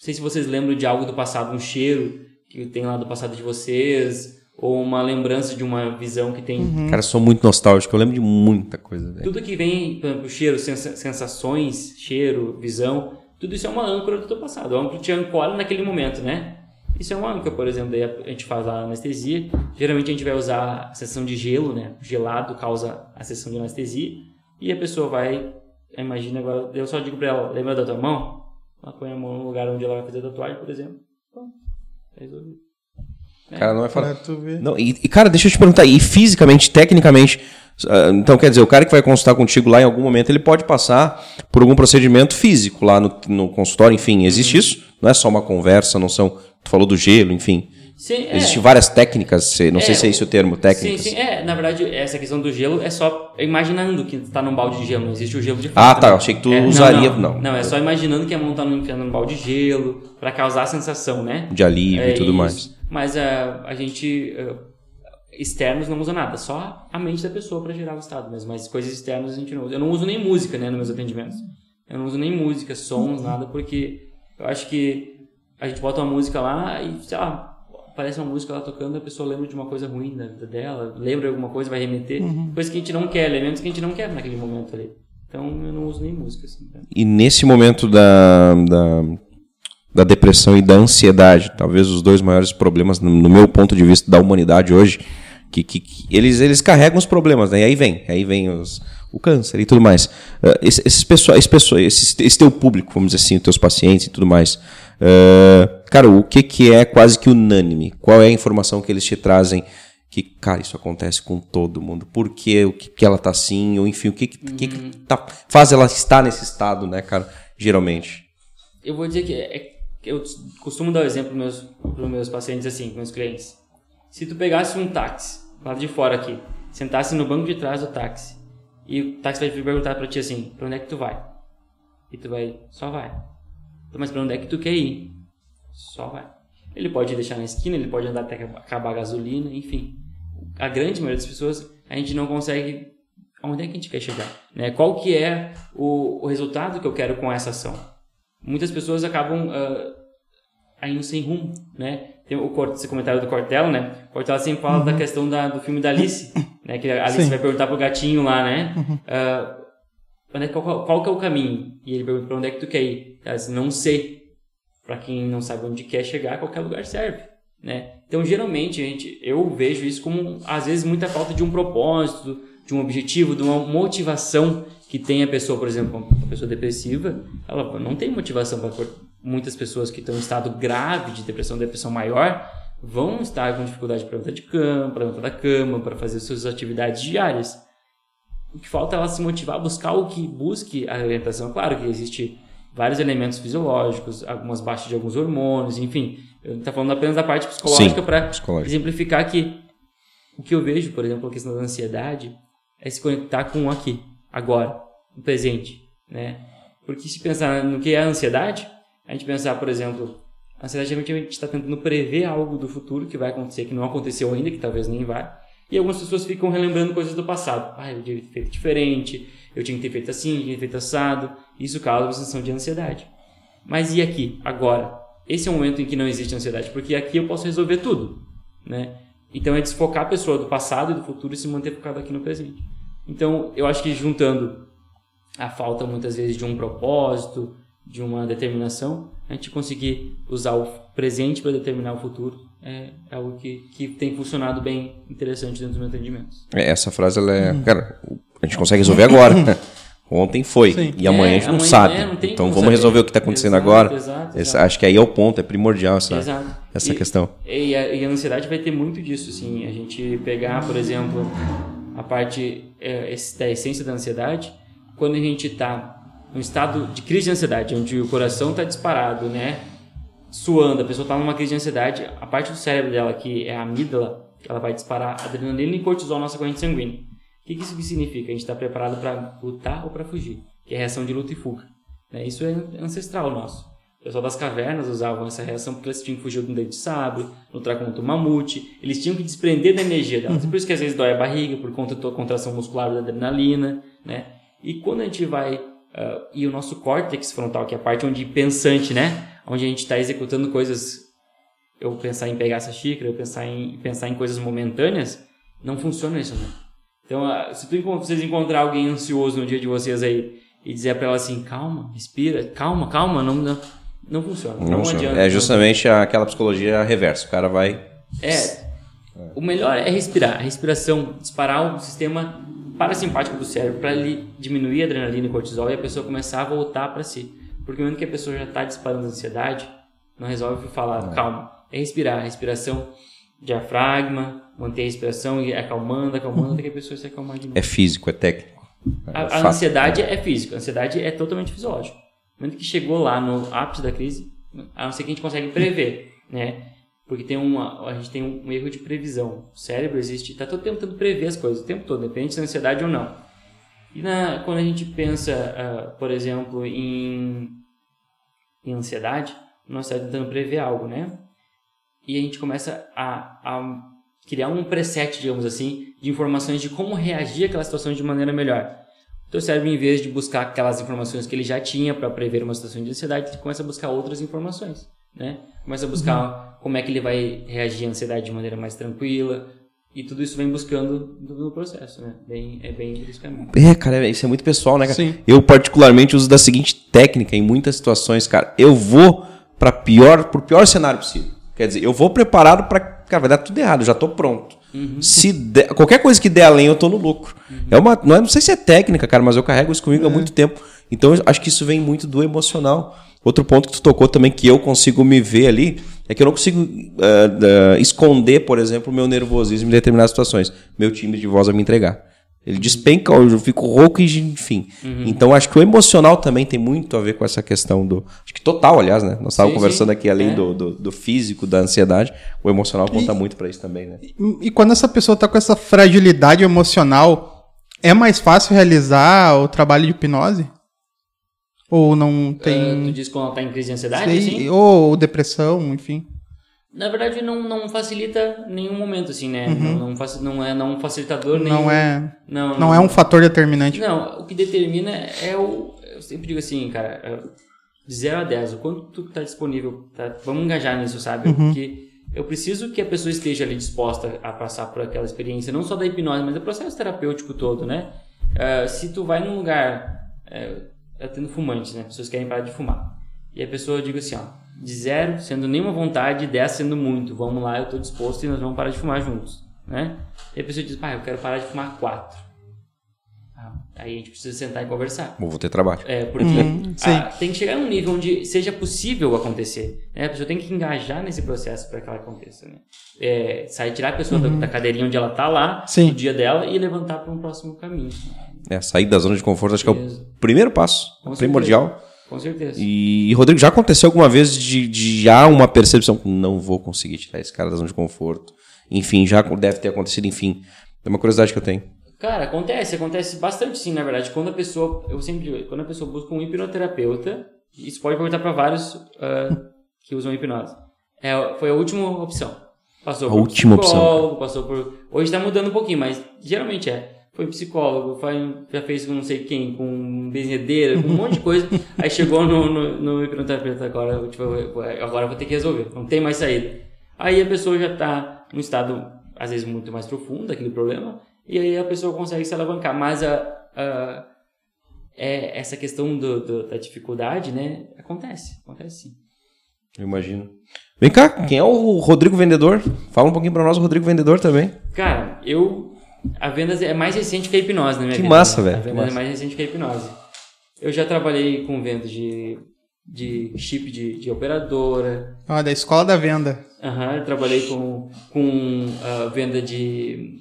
não sei se vocês lembram de algo do passado, um cheiro que tem lá do passado de vocês, ou uma lembrança de uma visão que tem. Uhum. Cara, sou muito nostálgico, eu lembro de muita coisa, velho. Tudo que vem, por exemplo, cheiro, sensa- sensações, cheiro, visão, tudo isso é uma âncora do teu passado. A âncora te ancora naquele momento, né? Isso é uma âncora, por exemplo, daí a gente faz a anestesia. Geralmente a gente vai usar a sessão de gelo, né? O gelado causa a sessão de anestesia. E a pessoa vai, imagina agora, eu só digo pra ela, lembra da tua mão? Ela põe a mão no lugar onde ela vai fazer a tatuagem, por exemplo. Pronto. Tá resolvido. Cara, não é fácil. tu ver. Não, e, e, cara, deixa eu te perguntar, e fisicamente, tecnicamente, ah, então quer dizer, o cara que vai consultar contigo lá em algum momento, ele pode passar por algum procedimento físico lá no, no consultório, enfim, existe Uhum. isso? Não é só uma conversa, não são. Tu falou do gelo, enfim. Sim, é. Existem várias técnicas, não sei É, se é esse o termo, técnicas. Sim, sim. É, na verdade, essa questão do gelo é só imaginando que tá num balde de gelo, não existe o gelo de fato. Ah, tá, né? eu achei que tu É, usaria- Não, não. não, é só imaginando que a mão tá num, num balde de gelo, pra causar a sensação, né? De alívio É e tudo isso. mais. Mas ah, a gente. ah, externos não usa nada, só a mente da pessoa pra gerar o estado mesmo. Mas coisas externas a gente não usa. Eu não uso nem música, né, nos meus atendimentos. Eu não uso nem música, sons, nada, porque eu acho que a gente bota uma música lá e, sei lá, aparece uma música lá tocando, a pessoa lembra de uma coisa ruim da vida dela, lembra de alguma coisa, vai remeter. Coisa que a gente não quer, elementos que a gente não quer naquele momento ali. Então eu não uso nem música, assim. né? E nesse momento da, da, da depressão e da ansiedade, talvez os dois maiores problemas, no, no meu ponto de vista, da humanidade hoje, que, que, que eles, eles carregam os problemas, né? E aí vem, aí vem os, o câncer e tudo mais. Uh, esse- esses pessoa, esse, pessoa, esse, esse teu público, vamos dizer assim, os teus pacientes e tudo mais, uh, cara, o que, que é quase que unânime? Qual é a informação que eles te trazem que, cara, isso acontece com todo mundo. Por quê? O que, que ela tá assim? Ou enfim, o que, que, que, que tá, faz ela estar nesse estado, né, cara? Geralmente. Eu vou dizer que é- eu costumo dar o exemplo para meus, pros meus pacientes assim, meus clientes. Se tu pegasse um táxi, lá de fora aqui, sentasse no banco de trás do táxi, e o táxi vai perguntar para ti assim, para onde é que tu vai? E tu vai, só vai. Então, Mas para onde é que tu quer ir? Só vai. Ele pode deixar na esquina, ele pode andar até acabar a gasolina, enfim. A grande maioria das pessoas, a gente não consegue onde é que a gente quer chegar, né? Qual que é o, o resultado que eu quero com essa ação? Muitas pessoas acabam indo sem rumo, né? Tem o esse comentário do Cortella, né? O Cortella sempre fala da questão da, do filme da Alice, né? Que a Alice Sim. vai perguntar pro gatinho lá, né? Ah, onde é qual, qual que é o caminho? E ele pergunta pra onde é que tu quer ir? Ela diz, não sei. Pra quem não sabe onde quer chegar, qualquer lugar serve, né? Então, geralmente, gente, eu vejo isso como, às vezes, muita falta de um propósito, de um objetivo, de uma motivação que tem a pessoa, por exemplo, uma pessoa depressiva, ela não tem motivação para muitas pessoas que estão em estado grave de depressão, depressão maior, vão estar com dificuldade para levantar de cama, para levantar da cama, para fazer suas atividades diárias. O que falta é ela se motivar a buscar o que busque a orientação. Claro que existe vários elementos fisiológicos, algumas baixas de alguns hormônios, enfim. Eu está falando apenas da parte psicológica para exemplificar que o que eu vejo, por exemplo, a questão da ansiedade, é se conectar com o aqui, agora, no presente, né? Porque se pensar no que é a ansiedade, a gente pensar, por exemplo, a ansiedade geralmente a gente está tentando prever algo do futuro que vai acontecer, que não aconteceu ainda, que talvez nem vai. E algumas pessoas ficam relembrando coisas do passado. Ah, eu devia ter feito diferente, eu tinha que ter feito assim, eu tinha que ter feito assado. Isso causa uma sensação de ansiedade. Mas e aqui, agora? Esse é o momento em que não existe ansiedade, porque aqui eu posso resolver tudo, né? Então é desfocar a pessoa do passado e do futuro e se manter focado aqui no presente. Então eu acho que juntando a falta muitas vezes de um propósito, de uma determinação, a gente conseguir usar o presente para determinar o futuro é, é algo que, que tem funcionado bem interessante dentro dos meus atendimentos. É, essa frase, ela é. Hum. Cara, a gente consegue resolver agora. Ontem foi. Sim. E amanhã é, a gente não amanhã, sabe. É, não então vamos saber. resolver o que está acontecendo exato, agora. Exato, exato. acho que aí é o ponto, é primordial essa, essa e, questão. E a, e a, ansiedade vai ter muito disso, assim. A gente pegar, por exemplo, a parte é, da essência da ansiedade, quando a gente está um estado de crise de ansiedade, onde o coração está disparado, né? Suando, a pessoa está numa crise de ansiedade, a parte do cérebro dela, que é a amígdala, ela vai disparar adrenalina e cortisol na nossa corrente sanguínea. O que, isso significa? A gente está preparado para lutar ou para fugir, que é a reação de luta e fuga. Né? Isso é ancestral nosso. O pessoal das cavernas usavam essa reação porque eles tinham que fugir de um dente de sabre, lutar contra o mamute, eles tinham que desprender da energia delas. Uhum. Por isso que às vezes dói a barriga, por conta da contração muscular da adrenalina, né? E quando a gente vai Uh, e o nosso córtex frontal, que é a parte onde pensante, né? Onde a gente está executando coisas. Eu pensar em pegar essa xícara, eu pensar em pensar em coisas momentâneas, não funciona isso, né? Então, uh, se vocês encontrar alguém ansioso no dia de vocês aí e dizer para ela assim, calma, respira, calma, calma, não, não, não funciona. Não, não adianta. É justamente não. aquela psicologia reversa. O cara vai. É. O melhor é respirar. A respiração, disparar o sistema parasimpático do cérebro para ele diminuir a adrenalina e cortisol e a pessoa começar a voltar para si. Porque no momento que a pessoa já está disparando ansiedade, não resolve falar não. calma. É respirar, respiração diafragma, manter a respiração e acalmando, acalmando até que a pessoa se acalmar de novo. É físico, é técnico. É a, a ansiedade é física, a ansiedade é totalmente fisiológica. No momento que chegou lá no ápice da crise, a não ser que a gente consegue prever, né? Porque tem uma, a gente tem um erro de previsão. O cérebro existe, está todo tempo tentando prever as coisas, o tempo todo, independente se é ansiedade ou não. E na, quando a gente pensa, uh, por exemplo, em, em ansiedade, nós estamos tentando prever algo, né? E a gente começa a, a criar um preset, digamos assim, de informações de como reagir àquela situação de maneira melhor. O teu cérebro, em vez de buscar aquelas informações que ele já tinha para prever uma situação de ansiedade, ele começa a buscar outras informações, né? Começa a buscar uhum como é que ele vai reagir à ansiedade de maneira mais tranquila. E tudo isso vem buscando no processo, né? Bem, é bem esse caminho. É, cara, isso é muito pessoal, né, cara? Sim. Eu, particularmente, uso da seguinte técnica em muitas situações, cara. Eu vou para pior, pro pior cenário possível. Quer dizer, eu vou preparado para Cara, vai dar tudo errado, eu já tô pronto. Uhum. Se der, qualquer coisa que der além, eu tô no lucro. Uhum. É uma, não, é, não sei se é técnica, cara, mas eu carrego isso comigo é. há muito tempo. Então, acho que isso vem muito do emocional. Outro ponto que tu tocou também, que eu consigo me ver ali, é que eu não consigo uh, uh, esconder, por exemplo, o meu nervosismo em determinadas situações. Meu time de voz a me entregar. Ele despenca, eu fico rouco e enfim. Uhum. Então acho que o emocional também tem muito a ver com essa questão do. Acho que total, aliás, né? Nós estávamos conversando sim. aqui além é. do, do, do, físico, da ansiedade, o emocional conta e, muito para isso também, né? E, e quando essa pessoa está com essa fragilidade emocional, é mais fácil realizar o trabalho de hipnose? Ou não tem. Uh, tu diz quando ela tá em crise de ansiedade? Sei, Ou depressão, enfim. Na verdade, não, não facilita nenhum momento, assim, né? Uhum. Não, não, não, é não facilitador nem. Não é. Não, não, não, é um fator determinante. Não, o que determina é o. Eu sempre digo assim, cara, é de 0 a 10, o quanto tu tá disponível. Tá, vamos engajar nisso, sabe? Uhum. Porque eu preciso que a pessoa esteja ali disposta a passar por aquela experiência, não só da hipnose, mas do processo terapêutico todo, né? Uh, se tu vai num lugar. Uh, tendo fumantes, né? Pessoas querem parar de fumar. E a pessoa eu digo assim, ó, de zero, sendo nenhuma vontade, dez sendo muito. Vamos lá, eu estou disposto e nós vamos parar de fumar juntos, né? E a pessoa diz, pai, eu quero parar de fumar quatro. Aí a gente precisa sentar e conversar. Vou ter trabalho. É, porque Uhum, sim. ah, tem que chegar num nível onde seja possível acontecer. Né? A pessoa tem que engajar nesse processo para que ela aconteça. Né? É, sair, tirar a pessoa da, da cadeirinha onde ela tá lá, Uhum. Sim. no dia dela, e levantar para um próximo caminho. É, sair da zona de conforto acho que é o primeiro passo, Com primordial. Com certeza. E, Rodrigo, já aconteceu alguma vez de, de já uma percepção que não vou conseguir tirar esse cara da zona de conforto? Enfim, já deve ter acontecido, enfim. É uma curiosidade que eu tenho. Cara, acontece, acontece bastante sim, na verdade. Quando a pessoa, eu sempre digo, quando a pessoa busca um hipnoterapeuta, isso pode perguntar para vários ah, que usam hipnose. É, foi a última opção. Passou A por última opção, passou por. Hoje tá mudando um pouquinho, mas geralmente é. Foi psicólogo, foi, já fez com não sei quem, com benzedeira, com um monte de coisa. Aí chegou no, no, no hipnoterapeuta, agora, tipo, agora vou ter que resolver, não tem mais saída. Aí a pessoa já tá num estado, às vezes, muito mais profundo daquele problema, e aí a pessoa consegue se alavancar. Mas a, a- é, essa questão do, do- da dificuldade, né? Acontece, acontece sim. Eu imagino. Vem cá, quem é o Rodrigo Vendedor? Fala um pouquinho pra nós o Rodrigo Vendedor também. Cara, eu. A vendas é mais recente que a hipnose na minha Que vida. massa, né? velho, A vendas é mais recente que a hipnose. Eu já trabalhei com venda de, de chip de, de operadora. Ó, da escola da venda. Aham, eu trabalhei com, com ah, venda de.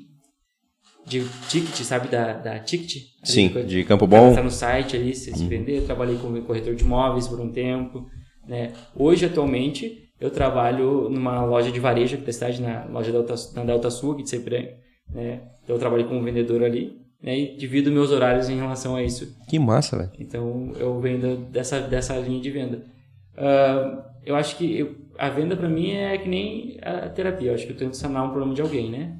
de ticket, sabe? Da, da ticket. Sim, Ali, de Campo Bom. Tá no site ali, se, se vender. Eu trabalhei com corretor de imóveis por um tempo. Né? Hoje, atualmente, eu trabalho numa loja de varejo aqui da cidade, na loja da Delta, na Delta Sul, aqui de. Né? Então, eu trabalhei como vendedor ali. Né? E divido meus horários em relação a isso. Que massa, velho. Então, eu vendo dessa, dessa linha de venda. Ah, eu acho que eu- a venda, para mim, é que nem a terapia. Eu acho que eu tento sanar um problema de alguém, né?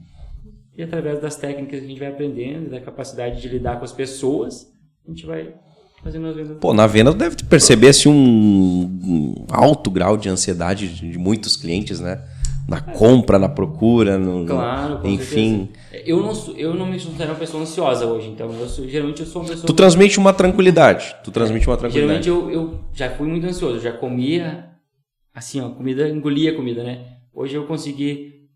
E através das técnicas que a gente vai aprendendo, da capacidade de lidar com as pessoas, a gente vai fazendo as vendas. Pô, na venda tu deve perceber assim, um, alto grau de ansiedade de de muitos clientes, né? Na compra, na procura, no, Claro, enfim. certeza. Eu não, eu não me considero uma pessoa ansiosa hoje, então eu sou, geralmente eu sou uma pessoa. Tu transmite uma tranquilidade. Tu transmite uma tranquilidade. Geralmente eu, eu já fui muito ansioso, já comia assim, ó, comida, engolia a comida, né? Hoje eu consegui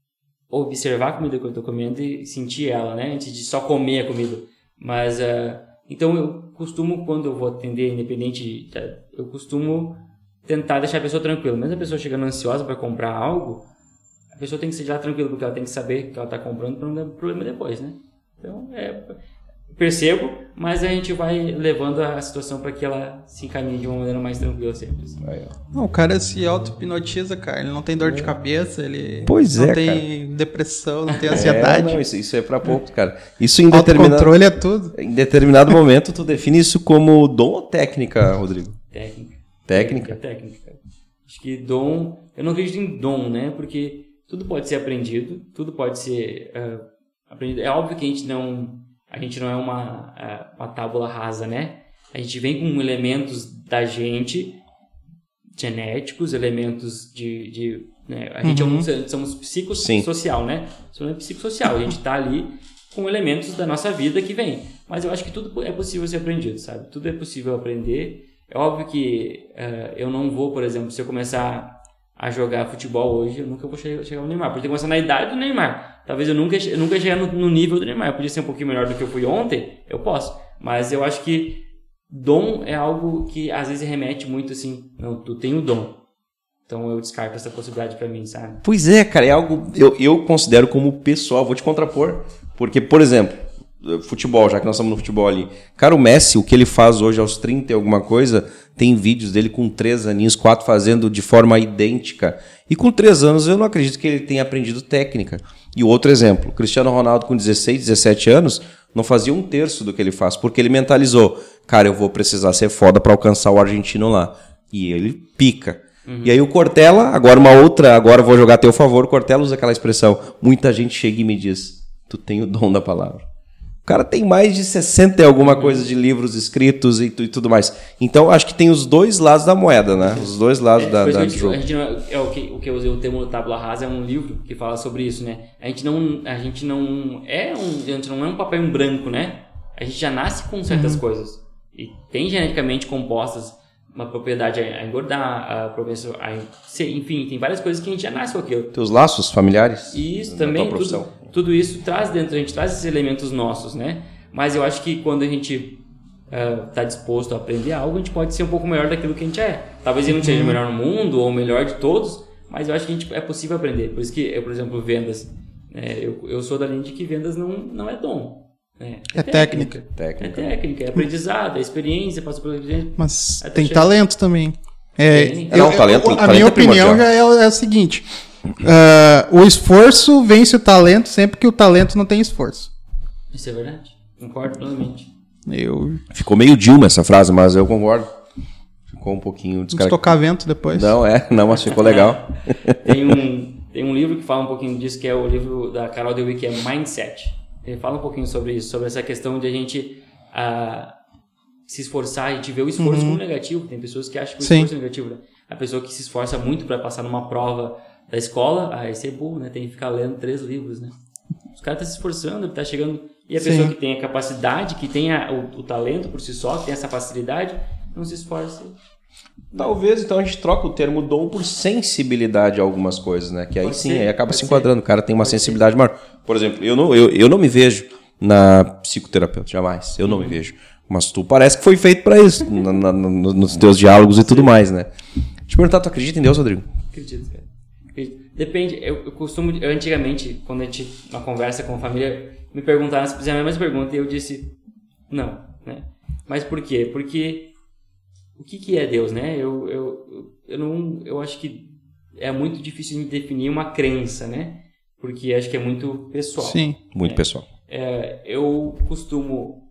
observar a comida que eu tô comendo e sentir ela, né? Antes de só comer a comida. Mas, ah, então eu costumo, quando eu vou atender, independente, eu costumo tentar deixar a pessoa tranquila. Mesmo a pessoa chegando ansiosa para comprar algo, pessoa tem que ser lá tranquila, porque ela tem que saber que ela tá comprando para não dar problema depois, né? Então, é, percebo, mas a gente vai levando a situação para que ela se encaminhe de uma maneira mais tranquila sempre. assim. Não, o cara se auto-hipnotiza, cara. Ele não tem dor de cabeça, ele Pois não é, tem depressão, não tem ansiedade. É, não, isso, isso é pra poucos, cara. Isso em determinado, Autocontrole é tudo. em determinado momento tu define isso como dom ou técnica, Rodrigo? Técnica. Técnica? Técnica. cara. Acho que dom. Eu não acredito em dom, né? Porque tudo pode ser aprendido, tudo pode ser ah, aprendido. É óbvio que a gente não. A gente não é uma, ah, uma tábula rasa, né? A gente vem com elementos da gente, genéticos, elementos de. de né? A gente é um, somos Sim. psicossocial, né? Somos psicossocial. A gente tá ali com elementos da nossa vida que vem. Mas eu acho que tudo é possível ser aprendido, sabe? Tudo é possível aprender. É óbvio que eh, eu não vou, por exemplo, se eu começar a jogar futebol hoje, eu nunca vou che- chegar ao Neymar. Porque começar na idade do Neymar. Talvez eu nunca, eu nunca chegar no, no nível do Neymar. Eu podia ser um pouquinho melhor do que eu fui ontem, eu posso. Mas eu acho que dom é algo que às vezes remete muito assim, não, tu tem o dom. Então eu descarto essa possibilidade pra mim, sabe? Pois é, cara, é algo eu, eu considero como pessoal, vou te contrapor, porque, por exemplo, futebol, já que nós estamos no futebol ali, cara, o Messi, o que ele faz hoje aos 30 e alguma coisa, tem vídeos dele com 3 aninhos, 4 fazendo de forma idêntica, e com 3 anos eu não acredito que ele tenha aprendido técnica. E outro exemplo, Cristiano Ronaldo com 16, 17 anos, não fazia um terço do que ele faz, porque ele mentalizou, cara, eu vou precisar ser foda para alcançar o argentino lá. E ele pica. E aí o Cortella, agora uma outra, agora vou jogar a teu favor, o Cortella usa aquela expressão. Muita gente chega e me diz, tu tem o dom da palavra. O cara tem mais de 60 e alguma coisa de livros escritos e, e tudo mais. Então acho que tem os dois lados da moeda, né? Os dois lados da, isso da que a gente, jogo. gente não, é o que, o que eu usei o termo tábula rasa é um livro que fala sobre isso, né? A gente não, a gente não é um, a gente não é um papel em branco, né? A gente já nasce com certas coisas e tem geneticamente compostas uma propriedade a engordar, a propensão a enfim, tem várias coisas que a gente já nasce com aquilo. Teus laços familiares? Isso também, tudo, tudo isso traz dentro, a gente traz esses elementos nossos, né? Mas eu acho que quando a gente está disposto a aprender algo, a gente pode ser um pouco melhor daquilo que a gente é. Talvez ele não seja o melhor no mundo ou o melhor de todos, mas eu acho que a gente, é possível aprender. Por isso que, eu, por exemplo, vendas, é, eu, eu sou da linha de que vendas não, não é dom. É, é, é técnica. técnica. É técnica, é aprendizado, é experiência, passa por experiência. Mas tem chegar. talento também. É, tem. Eu, não, talento, eu, a talento minha opinião já é, é a seguinte: uh, o esforço vence o talento sempre que o talento não tem esforço. Isso é verdade. Concordo plenamente. Eu... Ficou meio Dilma essa frase, mas eu concordo. Ficou um pouquinho descar... tocar vento depois. Não, é, não, mas ficou legal. tem, um, tem um livro que fala um pouquinho disso, que é o livro da Carol Dweck, que é Mindset. Ele fala um pouquinho sobre isso, sobre essa questão de a gente uh, se esforçar, a gente vê o esforço uhum. como negativo. Tem pessoas que acham que o Sim. esforço é negativo. Né? A pessoa que se esforça muito para passar numa prova da escola, ah, esse é burro, né? Tem que ficar lendo três livros, né? Os caras estão tá se esforçando, tá chegando. E a Sim. pessoa que tem a capacidade, que tem a, o, o, talento por si só, que tem essa facilidade, não se esforça. Talvez então a gente troca o termo dom por sensibilidade a algumas coisas, né? Que aí pode sim, ser, aí acaba se enquadrando. Ser. O cara tem uma pode sensibilidade ser. maior. Por exemplo, eu não, eu, eu não me vejo na psicoterapeuta, jamais. Eu não me vejo. Mas tu parece que foi feito para isso, na, na, nos teus diálogos e tudo mais, né? Te perguntar, tu acredita em Deus, Rodrigo? Acredito, cara. Depende, eu, eu costumo, eu, antigamente, quando a gente, na conversa com a família, me perguntaram, se fizeram a mesma pergunta, e eu disse, não, né? Mas por quê? Porque o que, que é Deus, né? Eu, eu, eu, não, eu acho que é muito difícil de definir uma crença, né? Porque acho que é muito pessoal. Sim, muito né? pessoal. É, eu costumo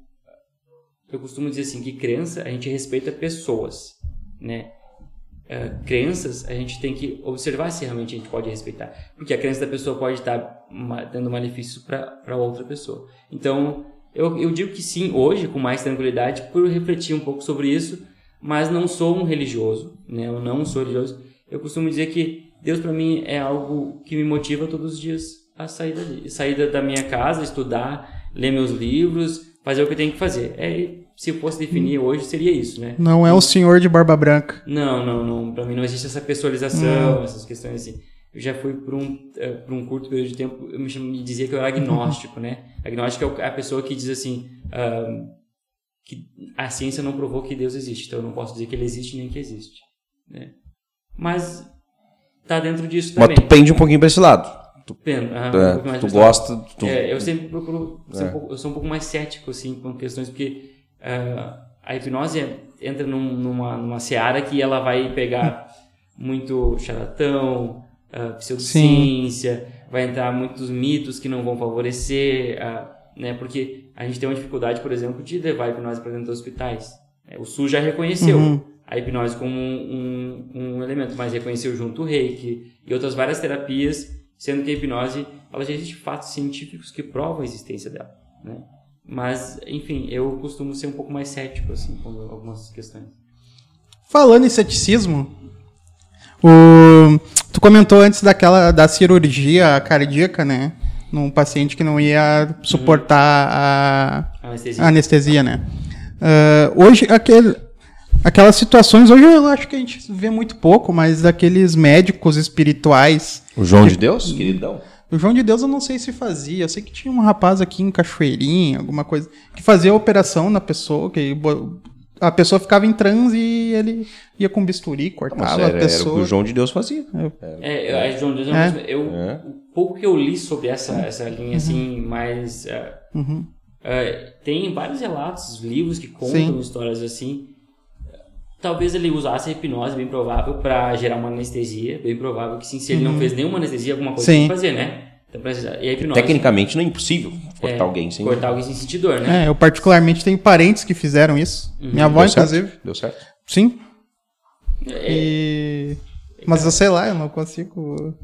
eu costumo dizer assim que crença a gente respeita pessoas, né? É, crenças a gente tem que observar se realmente a gente pode respeitar, porque a crença da pessoa pode estar dando malefício para outra pessoa. Então eu, eu digo que sim hoje com mais tranquilidade por refletir um pouco sobre isso mas não sou um religioso, né? Eu não sou religioso. Eu costumo dizer que Deus para mim é algo que me motiva todos os dias a sair dali, sair da minha casa, estudar, ler meus livros, fazer o que eu tenho que fazer. É, se eu fosse definir hoje seria isso, né? Não é o senhor de barba branca. Não, não, não. Para mim não existe essa pessoalização, não. essas questões assim. Eu já fui por um, uh, por um curto período de tempo, eu me, me dizia que eu era agnóstico, né? Agnóstico é a pessoa que diz assim, uh, que a ciência não provou que Deus existe, então eu não posso dizer que ele existe nem que existe. Né? Mas tá dentro disso também. Mas tu pende um pouquinho para esse lado. Tu, Pendo, ah, um é, tu gosta. Tu... É, eu sempre procuro. É. Um pouco, eu sou um pouco mais cético assim, com questões, porque a hipnose entra num, numa, numa seara que ela vai pegar muito charlatão, uh, pseudociência, Sim. vai entrar muitos mitos que não vão favorecer. Uh, né? Porque a gente tem uma dificuldade, por exemplo, de levar a hipnose para dentro dos hospitais. É, o SUS já reconheceu uhum. a hipnose como um, um, um, elemento, mas reconheceu junto o reiki e outras várias terapias, sendo que a hipnose, ela já existe fatos científicos que provam a existência dela, né? Mas, enfim, eu costumo ser um pouco mais cético, assim, com algumas questões. Falando em ceticismo, o... tu comentou antes daquela da cirurgia cardíaca, né? num paciente que não ia suportar a anestesia, a anestesia né? Uh, hoje, aquele, aquelas situações, hoje eu acho que a gente vê muito pouco, mas aqueles médicos espirituais. O João que, de Deus, queridão? O João de Deus eu não sei se fazia. Eu sei que tinha um rapaz aqui em Cachoeirinha, alguma coisa, que fazia a operação na pessoa, que a pessoa ficava em transe e ele ia com bisturi, cortava era, a pessoa. Era o que o João de Deus fazia. É, é, é João de Deus, é. eu, é. o pouco que eu li sobre essa, essa linha assim, uhum. mais. Uh, uhum. uh, tem vários relatos, livros que contam Sim. histórias assim. Talvez ele usasse a hipnose, bem provável, para gerar uma anestesia. Bem provável que sim, se ele uhum. não fez nenhuma anestesia, alguma coisa tem que fazer, né? Então, Tecnicamente não é impossível cortar é, alguém sem. Cortar alguém sem sentir dor, né? É, eu particularmente tenho parentes que fizeram isso. Uhum. Minha avó, Deu inclusive. Certo? Deu certo? Sim. É, e... Mas eu sei lá, eu não consigo.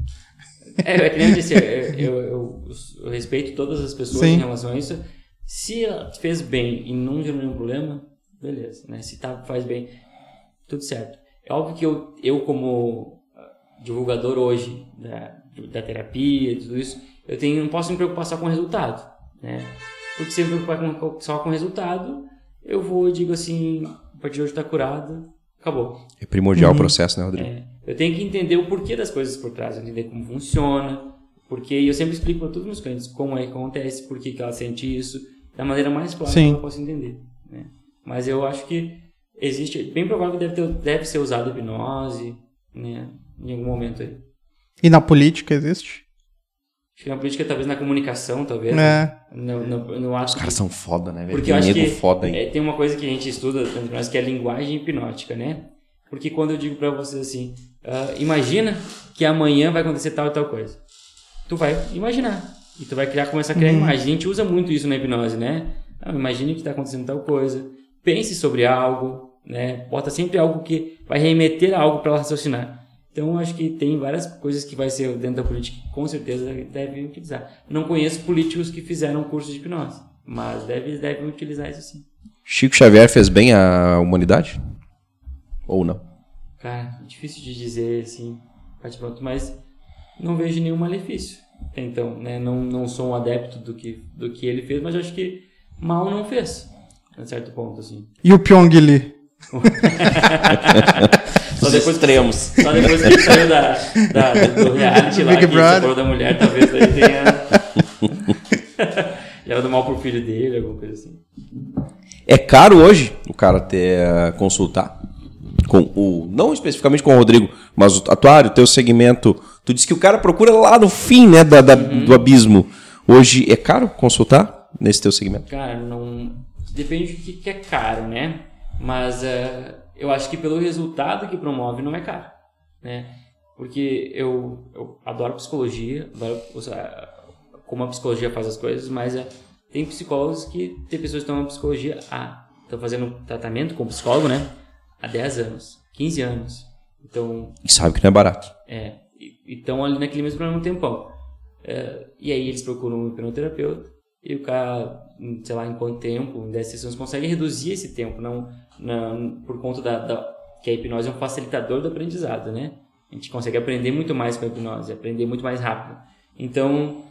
É, é que nem eu disse, eu, eu, eu, eu, respeito todas as pessoas Sim. em relação a isso. Se ela fez bem e não gerou nenhum problema, beleza, né? Se tá, faz bem, tudo certo. É óbvio que eu, eu como ah, divulgador hoje da, da terapia, tudo isso, eu tenho, não posso me preocupar só com o resultado, né? Porque se eu me preocupar com, só com o resultado, eu vou e digo assim, a partir de hoje está curado, acabou. É primordial uhum. o processo, né, Rodrigo? É, eu tenho que entender o porquê das coisas por trás, entender como funciona, porque eu sempre explico para todos os meus clientes como é que acontece, por que, que ela sente isso, da maneira mais clara Sim. que eu posso entender. Né? Mas eu acho que existe, bem provável que deve, ter, deve ser usado hipnose, né? Em algum momento aí. E na política existe? Acho que na política, talvez na comunicação, talvez. né? É. No, no, no Os caras são foda, né, velho? Porque Tem eu acho que foda, é, tem uma coisa que a gente estuda nós que é a linguagem hipnótica, né? Porque quando eu digo pra vocês assim, ah, imagina que amanhã vai acontecer tal e tal coisa. Tu vai imaginar. E tu vai criar, começar a criar imagem. A gente usa muito isso na hipnose, né? Não, imagine que está acontecendo tal coisa. Pense sobre algo, né? Bota sempre algo que vai remeter a algo para ela raciocinar. Então, acho que tem várias coisas que vai ser dentro da política que com certeza devem utilizar. Não conheço políticos que fizeram curso de hipnose, mas devem deve utilizar isso sim. Chico Xavier fez bem à humanidade? Ou não? Cara, difícil de dizer assim, pronto, mas não vejo nenhum malefício. Então, né, não, não sou um adepto do que, do que ele fez, mas acho que mal não fez, a certo ponto, assim. E o Pyong Lee? Só depois, extremos. só depois que ele saiu da, da, do reality lá, Big que Brother. separou da mulher, talvez daí tenha... Já era do mal pro filho dele, alguma coisa assim. É caro hoje o cara ter eh, consultar com o não especificamente com o Rodrigo, mas o atuário, o teu segmento. Tu disse que o cara procura lá no fim, né, da, da- Uhum. do abismo. Hoje é caro consultar nesse teu segmento? Cara, não. Depende do que, que é caro, né? Mas eh, eu acho que pelo resultado que promove não é caro, né? Porque eu, eu adoro psicologia, adoro como a psicologia faz as coisas, mas eh, tem psicólogos que tem pessoas que estão na psicologia há estão fazendo tratamento com psicólogo, né? Há 10 anos, 15 anos. Então, E sabe que não é barato. é, e estão ali naquele mesmo problema um tempão. É, e aí eles procuram um hipnoterapeuta e o cara, sei lá, em quanto tempo, em 10 sessões, consegue reduzir esse tempo, não, não por conta da, da- que a hipnose é um facilitador do aprendizado, né? A gente consegue aprender muito mais com a hipnose, aprender muito mais rápido. Então,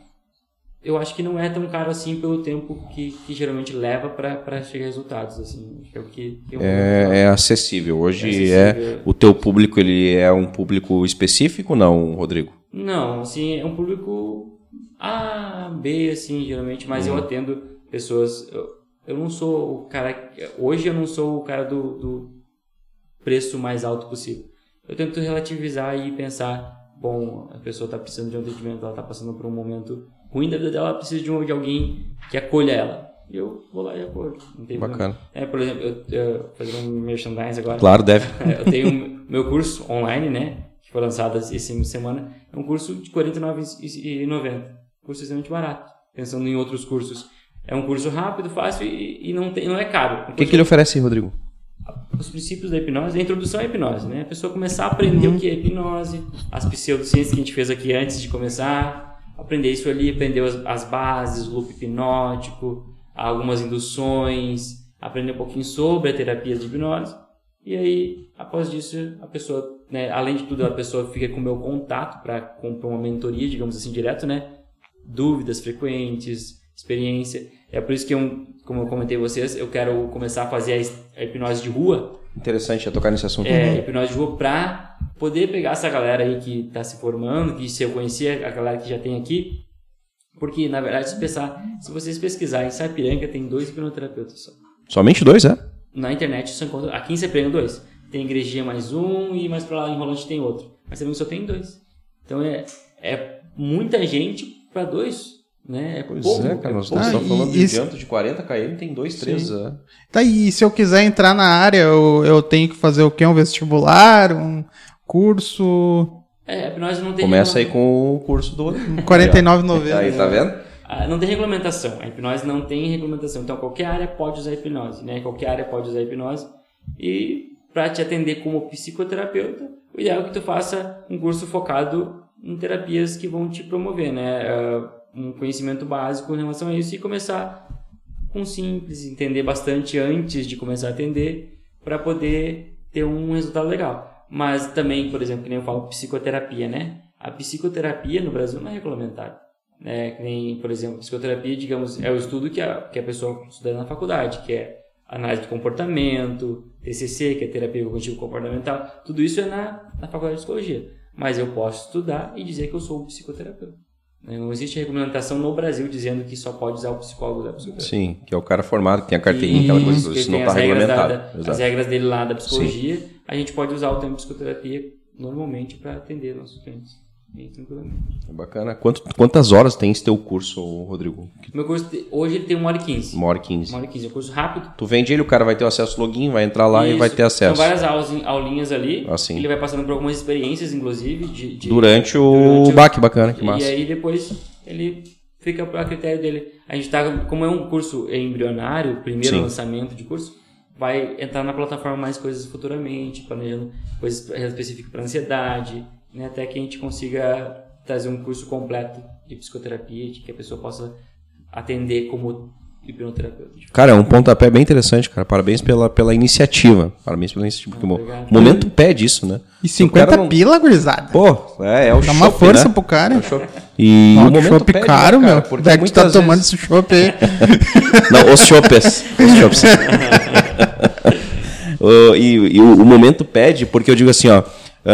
eu acho que não é tão caro assim pelo tempo que, que geralmente leva para chegar a resultados, assim. É o que eu É, é acessível. Hoje É é, acessível. o teu público ele é um público específico, não, Rodrigo? Não, assim, é um público A, B, assim, geralmente, mas Uhum. eu atendo pessoas. Eu, não sou o cara. Hoje eu não sou o cara do, do preço mais alto possível. Eu tento relativizar e pensar: bom, a pessoa está precisando de um atendimento, ela está passando por um momento ruim da vida dela, ela precisa de, um, de alguém que acolha ela. E eu vou lá e acolho. Não tem Bacana. problema. É, por exemplo, eu, eu fazendo um merchandise agora. Claro, deve. É, eu tenho meu curso online, né? Que foi lançado de semana. É um curso de R$ 49,90. Curso extremamente barato. Pensando em outros cursos. É um curso rápido, fácil e, e não, tem, não é caro. O que, que ele oferece, Rodrigo? Os princípios da hipnose, a introdução à hipnose, né? A pessoa começar a aprender o que é hipnose, as pseudociências que a gente fez aqui antes de começar, aprender isso ali, aprender as, as bases, o loop hipnótico, algumas induções, aprender um pouquinho sobre a terapia de hipnose. E aí, após isso, a pessoa, né, além de tudo, a pessoa fica com o meu contato para comprar uma mentoria, digamos assim, direto, né? Dúvidas frequentes, experiência. É por isso que, eu, como eu comentei a vocês, eu quero começar a fazer a a hipnose de rua, Interessante já tocar nesse assunto. é, hipnose de rua para poder pegar essa galera aí que está se formando, que se eu conhecia, a galera que já tem aqui, porque na verdade se pensar, se vocês pesquisarem em Sapiranga tem dois hipnoterapeutas só. Somente dois, é? Na internet você encontra, aqui em Sapiranga dois. Tem igrejinha mais um e mais pra lá em Rolante tem outro. Mas também só tem dois. Então é, é muita gente para dois, né? É Pois pouco, é, cara. Nós estamos Ah, só falando e de diante de 40 km, tem dois, três. é. Tá, e se eu quiser entrar na área, eu, eu tenho que fazer o quê? Um vestibular? Um curso? É, a hipnose não tem Começa aí com o curso do. R$ 49,90. Aí, tá vendo? Ah, Não tem regulamentação. A hipnose não tem regulamentação. Então, qualquer área pode usar hipnose, né? Qualquer área pode usar hipnose. E para te atender como psicoterapeuta, o ideal é que tu faça um curso focado em terapias que vão te promover, né? Ah, Um conhecimento básico em relação a isso e começar com simples, entender bastante antes de começar a atender para poder ter um resultado legal. Mas também, por exemplo, que nem eu falo psicoterapia, né? A psicoterapia no Brasil não é regulamentada né? Que nem, por exemplo, psicoterapia, digamos, é o estudo que a, que a pessoa estuda na faculdade, que é análise do comportamento, TCC, que é terapia cognitivo comportamental, tudo isso é na, na faculdade de psicologia. Mas eu posso estudar e dizer que eu sou um psicoterapeuta. Não existe regulamentação no Brasil dizendo que só pode usar o psicólogo da psicoterapia. Sim, que é o cara formado, que tem a carteirinha, aquela coisa, Isso, não está regras, da, regulamentado. da- as regras dele lá da psicologia, a gente pode usar o termo psicoterapia normalmente para atender nossos clientes. Bem tranquilamente. É bacana. Quanto- quantas horas tem esse teu curso, Rodrigo? Meu curso, hoje ele tem uma hora e quinze. Uma hora e quinze. Uma hora e quinze. É um curso rápido. Tu vende ele, o cara vai ter o acesso ao login, vai entrar lá e Isso. vai ter acesso. São várias aulas, aulinhas ali. Ah, sim. Ele vai passando por algumas experiências, inclusive, de, de- Durante o durante baque, bacana, que E massa. aí depois ele fica a critério dele. A gente tá, como é um curso embrionário, primeiro Sim. lançamento de curso, vai entrar na plataforma mais coisas futuramente, planejando coisas específicas para ansiedade, né, até que a gente consiga trazer um curso completo de psicoterapia, de que a pessoa possa atender como hipnoterapeuta. Cara, é um pontapé bem interessante, cara. Parabéns pela, pela iniciativa. Parabéns pela iniciativa. Porque o o momento pede isso, né? E Se o cara 50 não- pila, gurizada. Pô, é, é o Dá uma força né? pro cara. E Ó, o momento chopp pede, caro, né, cara? meu. Porque Daí que tu tá muitas tomando vezes- esse chopp aí. Não, os choppes. Os choppes. O- e e o, o momento pede, porque eu digo assim, ó.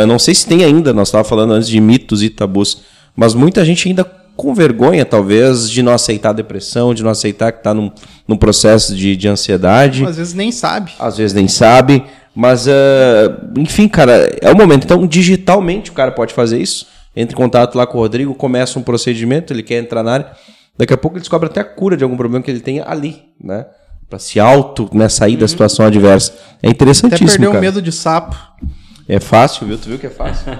Eu não sei se tem ainda, nós estávamos falando antes de mitos e tabus, mas muita gente ainda com vergonha, talvez, de não aceitar a depressão, de não aceitar que está num, num processo de, de ansiedade. Às vezes nem sabe. Às vezes nem sabe, mas ah, enfim, cara, é o momento. Então, digitalmente o cara pode fazer isso. Entra em contato lá com o Rodrigo, começa um procedimento, ele quer entrar na área. Daqui a pouco ele descobre até a cura de algum problema que ele tenha ali, né? Pra se auto, né, sair da situação adversa. É Até interessantíssimo, perdeu o cara. medo de sapo. É fácil, viu? Tu viu que é fácil?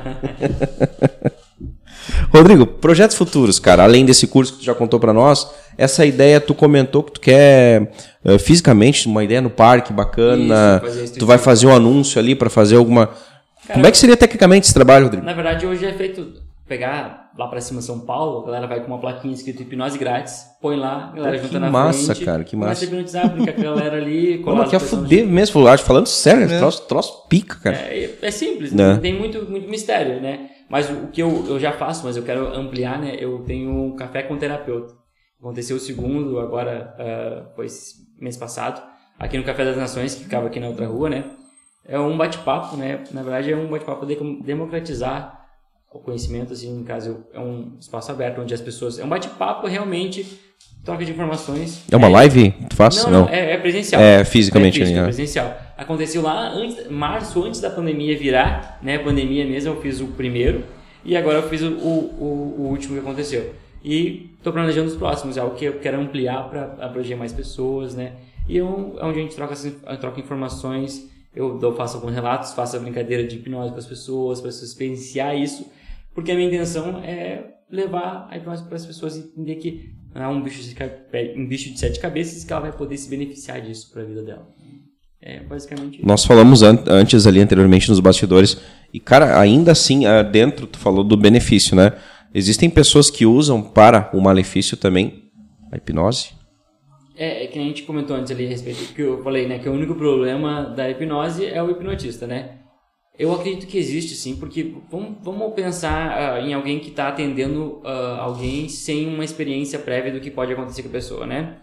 Rodrigo, projetos futuros, cara. Além desse curso que tu já contou pra nós, essa ideia tu comentou que tu quer eh, fisicamente uma ideia no parque bacana. Isso, tu vai fazer um anúncio ali pra fazer alguma. Como é que seria tecnicamente esse trabalho, Rodrigo? Na verdade, hoje é feito pegar lá pra cima São Paulo, a galera vai com uma plaquinha escrito hipnose grátis, põe lá, a galera Pô, junta que na massa, frente. cara, que começa massa. a hipnotizar, brinca com a galera ali, colar mas as quer pessoas- fuder mesmo, falando, falando sério, troço, troço pica, cara. É, é simples, Né? não tem muito, muito mistério, né? Mas o que eu, eu já faço, mas eu quero ampliar, né? Eu tenho um café com terapeuta. Aconteceu o segundo, agora ah, foi mês passado, aqui no Café das Nações, que ficava aqui na outra rua, né? É um bate-papo, né? Na verdade, é um bate-papo de democratizar o conhecimento, assim, no caso, é um espaço aberto onde as pessoas... É um bate-papo realmente, troca de informações. É uma live que tu faz? Não, não, é, é presencial. É, fisicamente, É físico, né? é presencial. Aconteceu lá antes, março, antes da pandemia virar, né? Pandemia mesmo, eu fiz o primeiro e agora eu fiz o, o, o último que aconteceu. E estou planejando os próximos, é algo que eu quero ampliar para abranger mais pessoas, né? E é um- é onde a gente troca, essas- troca informações, eu dou, faço alguns relatos, faço a brincadeira de hipnose para as pessoas, para as pessoas experienciar isso, porque a minha intenção é levar a hipnose para as pessoas entender que não é um bicho, de, ca- um bicho de sete cabeças que ela vai poder se beneficiar disso para a vida dela. É basicamente isso. Nós falamos an- antes ali anteriormente nos bastidores e cara, ainda assim, ah, dentro tu falou do benefício, né? Existem pessoas que usam para o malefício também a hipnose. É, é que a gente comentou antes ali a respeito que eu falei, né? Que o único problema da hipnose é o hipnotista, né? Eu acredito que existe sim, porque vamos, vamos pensar ah, em alguém que está atendendo ah, alguém sem uma experiência prévia do que pode acontecer com a pessoa, né?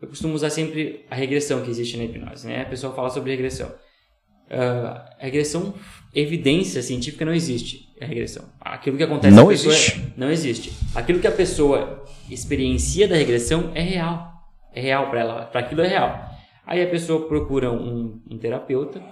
Eu costumo usar sempre a regressão que existe na hipnose, né? A pessoa fala sobre regressão. A regressão, evidência científica não existe. A regressão. Aquilo que acontece Não pessoa é- existe. não existe. Aquilo que a pessoa experiencia da regressão é real. É real para ela. Para aquilo é real. Aí a pessoa procura um, um terapeuta,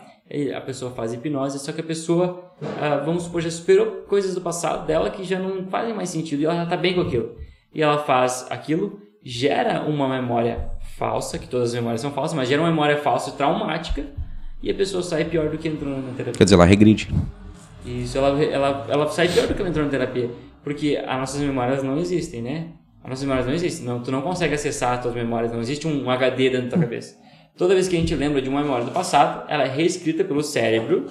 a pessoa faz hipnose, só que a pessoa, ah, vamos supor, já superou coisas do passado dela que já não fazem mais sentido e ela já está bem com aquilo. E ela faz aquilo, gera uma memória falsa, que todas as memórias são falsas, mas gera uma memória falsa traumática e a pessoa sai pior do que entrou na terapia. Quer dizer, ela regride. Isso, ela, ela, ela sai pior do que ela entrou na terapia. Porque as nossas memórias não existem, né? As nossas memórias não existem. Não, tu não consegue acessar as tuas memórias, não existe um HD dentro da tua cabeça. Toda vez que a gente lembra de uma memória do passado, ela é reescrita pelo cérebro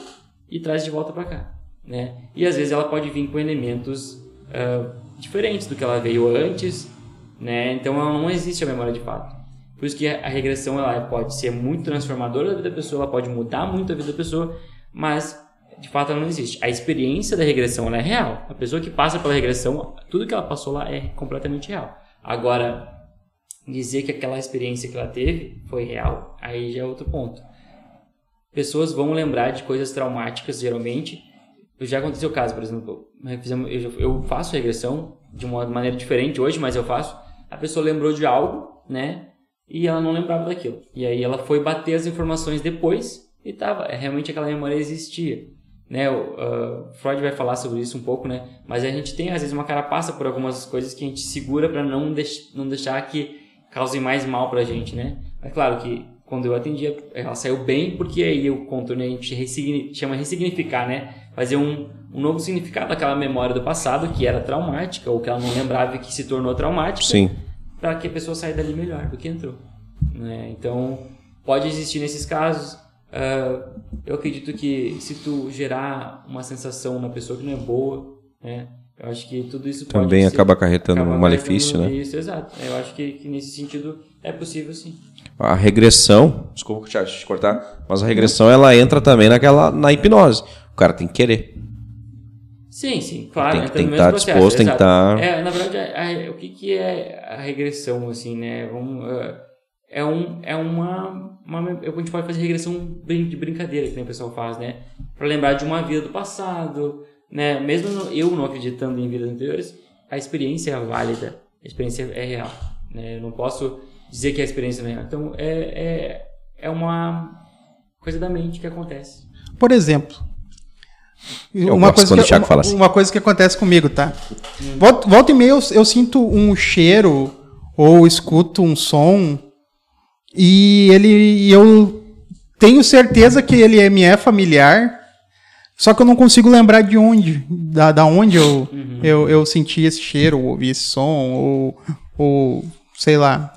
e traz de volta para cá, né? E às vezes ela pode vir com elementos ah, diferentes do que ela veio antes, né? Então ela não existe a memória de fato. Por isso que a regressão ela pode ser muito transformadora da vida da pessoa, ela pode mudar muito a vida da pessoa, mas de fato ela não existe. A experiência da regressão ela é real. A pessoa que passa pela regressão, tudo que ela passou lá é completamente real. Agora, dizer que aquela experiência que ela teve foi real, aí já é outro ponto. Pessoas vão lembrar de coisas traumáticas, geralmente. Já aconteceu o caso, por exemplo, eu faço regressão de uma maneira diferente hoje, mas eu faço. A pessoa lembrou de algo, né? E ela não lembrava daquilo. E aí ela foi bater as informações depois e tava, realmente aquela memória existia. Né, o uh, Freud vai falar sobre isso um pouco, né? Mas a gente tem às vezes uma carapaça por algumas coisas que a gente segura para não, deix não deixar que causem mais mal pra gente, né? É claro que quando eu atendia, ela saiu bem, porque aí eu conto, né? A gente ressigni chama ressignificar, né? Fazer um, um novo significado daquela memória do passado que era traumática ou que ela não lembrava e que se tornou traumática. Sim. Para que a pessoa saia dali melhor do que entrou. Né? Então, pode existir nesses casos. Uh, eu acredito que se tu gerar uma sensação na pessoa que não é boa, né? Eu acho que tudo isso também acaba acarretando um malefício, né? Isso, exato. Eu acho que, que, nesse sentido é possível, sim. A regressão, desculpa te cortar, mas a regressão ela entra também naquela na hipnose. O cara tem que querer. Sim, sim, claro. Tem, tem que estar disposto, tem que estar. Tá... É, na verdade, a, a, o que, que é a regressão, assim, né? Vamos, uh, é, um, é uma, uma. A gente pode fazer regressão de brincadeira, que o pessoal faz, né? Para lembrar de uma vida do passado né, mesmo eu não acreditando em vidas anteriores, a experiência é válida, a experiência é real. Né? Eu não posso dizer que a experiência não é real. Então, é, é, é uma coisa da mente que acontece. Por exemplo, eu uma coisa, que, uma, assim. uma, coisa que acontece comigo, tá? Hum. Volta, volta e meia eu, eu sinto um cheiro ou escuto um som e ele eu tenho certeza que ele é, me é familiar só que eu não consigo lembrar de onde, da, da onde eu, uhum. eu, eu senti esse cheiro, ou ouvi esse som, ou, ou sei lá.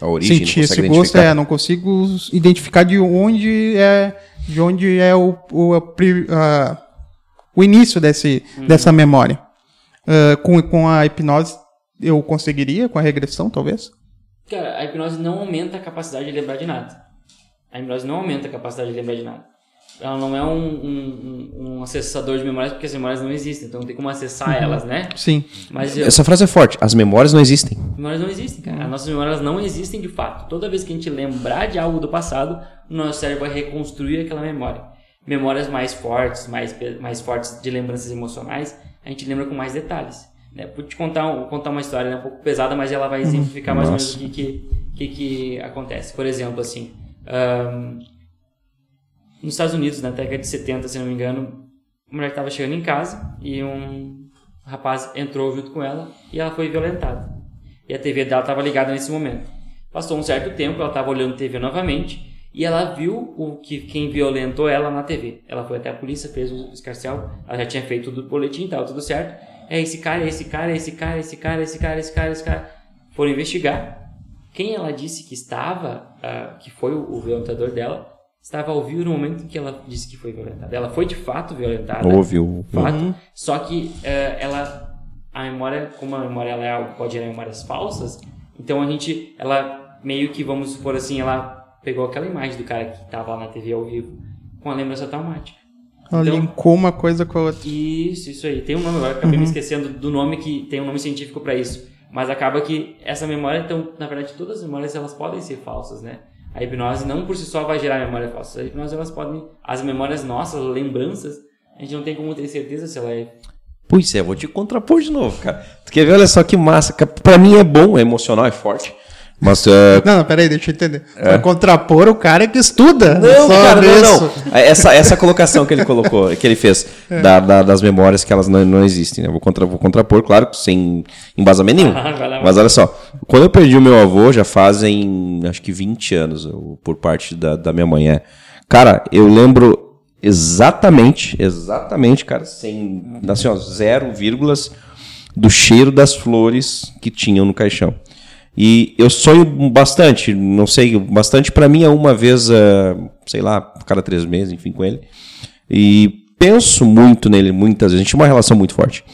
A origem, senti esse gosto, é, não consigo identificar de onde é, de onde é o, o, a, o início desse, uhum. dessa memória. Uh, com, com a hipnose eu conseguiria, com a regressão, talvez? Cara, a hipnose não aumenta a capacidade de lembrar de nada. A hipnose não aumenta a capacidade de lembrar de nada ela não é um, um, um, acessador de memórias porque as memórias não existem, então não tem como acessar uhum. elas, né? Sim. Mas eu... Essa frase é forte. As memórias não existem. As memórias não existem, cara. As nossas memórias não existem de fato. Toda vez que a gente lembrar de algo do passado, o nosso cérebro vai reconstruir aquela memória. Memórias mais fortes, mais, mais fortes de lembranças emocionais, a gente lembra com mais detalhes. Né? Vou te contar, vou contar uma história né? um pouco pesada, mas ela vai uhum. exemplificar mais Nossa. ou menos o que, que, que, que acontece. Por exemplo, assim. Um, nos Estados Unidos, na década de 70, se não me engano, a mulher estava chegando em casa e um rapaz entrou junto com ela e ela foi violentada. E a TV dela estava ligada nesse momento. Passou um certo tempo, ela estava olhando TV novamente e ela viu o que quem violentou ela na TV. Ela foi até a polícia, fez o escarcial, ela já tinha feito tudo boletim e tal, tudo certo. É esse cara, é esse cara, é esse cara, é esse cara, é esse cara, é esse cara, esse cara. Foram investigar. Quem ela disse que estava, uh, que foi o, o violentador dela, estava ao vivo no momento em que ela disse que foi violentada. Ela foi de fato violentada. Ouviu. Fato, uhum. Só que uh, ela, a memória, como a memória ela é, pode gerar memórias falsas, então a gente, ela meio que, vamos supor assim, ela pegou aquela imagem do cara que estava lá na TV ao vivo com a lembrança traumática. Ela então, linkou uma coisa com a outra. Isso, isso aí. Tem um nome, agora acabei uhum. me esquecendo do nome que tem um nome científico para isso. Mas acaba que essa memória, então, na verdade, todas as memórias elas podem ser falsas, né? A hipnose não por si só vai gerar memória falsa. A hipnose elas podem, as memórias nossas, lembranças, a gente não tem como ter certeza se ela é Pois é, vou te contrapor de novo, cara. Tu quer ver? Olha só que massa. Pra mim é bom, é emocional, é forte. Mas, uh... Não, não, peraí, deixa eu entender. É. Pra contrapor o cara que estuda. Não, cara, não, não. Essa, essa colocação que ele colocou, que ele fez é. da, da, das memórias que elas não, não existem. Né? Vou, contra, vou contrapor, claro, sem embasamento nenhum. Mas olha só, quando eu perdi o meu avô, já fazem acho que 20 anos, por parte da, da minha mãe. É. Cara, eu lembro exatamente, exatamente, cara, sem, assim, ó, zero vírgulas do cheiro das flores que tinham no caixão. E eu sonho bastante, não sei, bastante para mim é uma vez, uh, sei lá, cada três meses, enfim, com ele. E penso muito nele muitas vezes. A gente tem uma relação muito forte.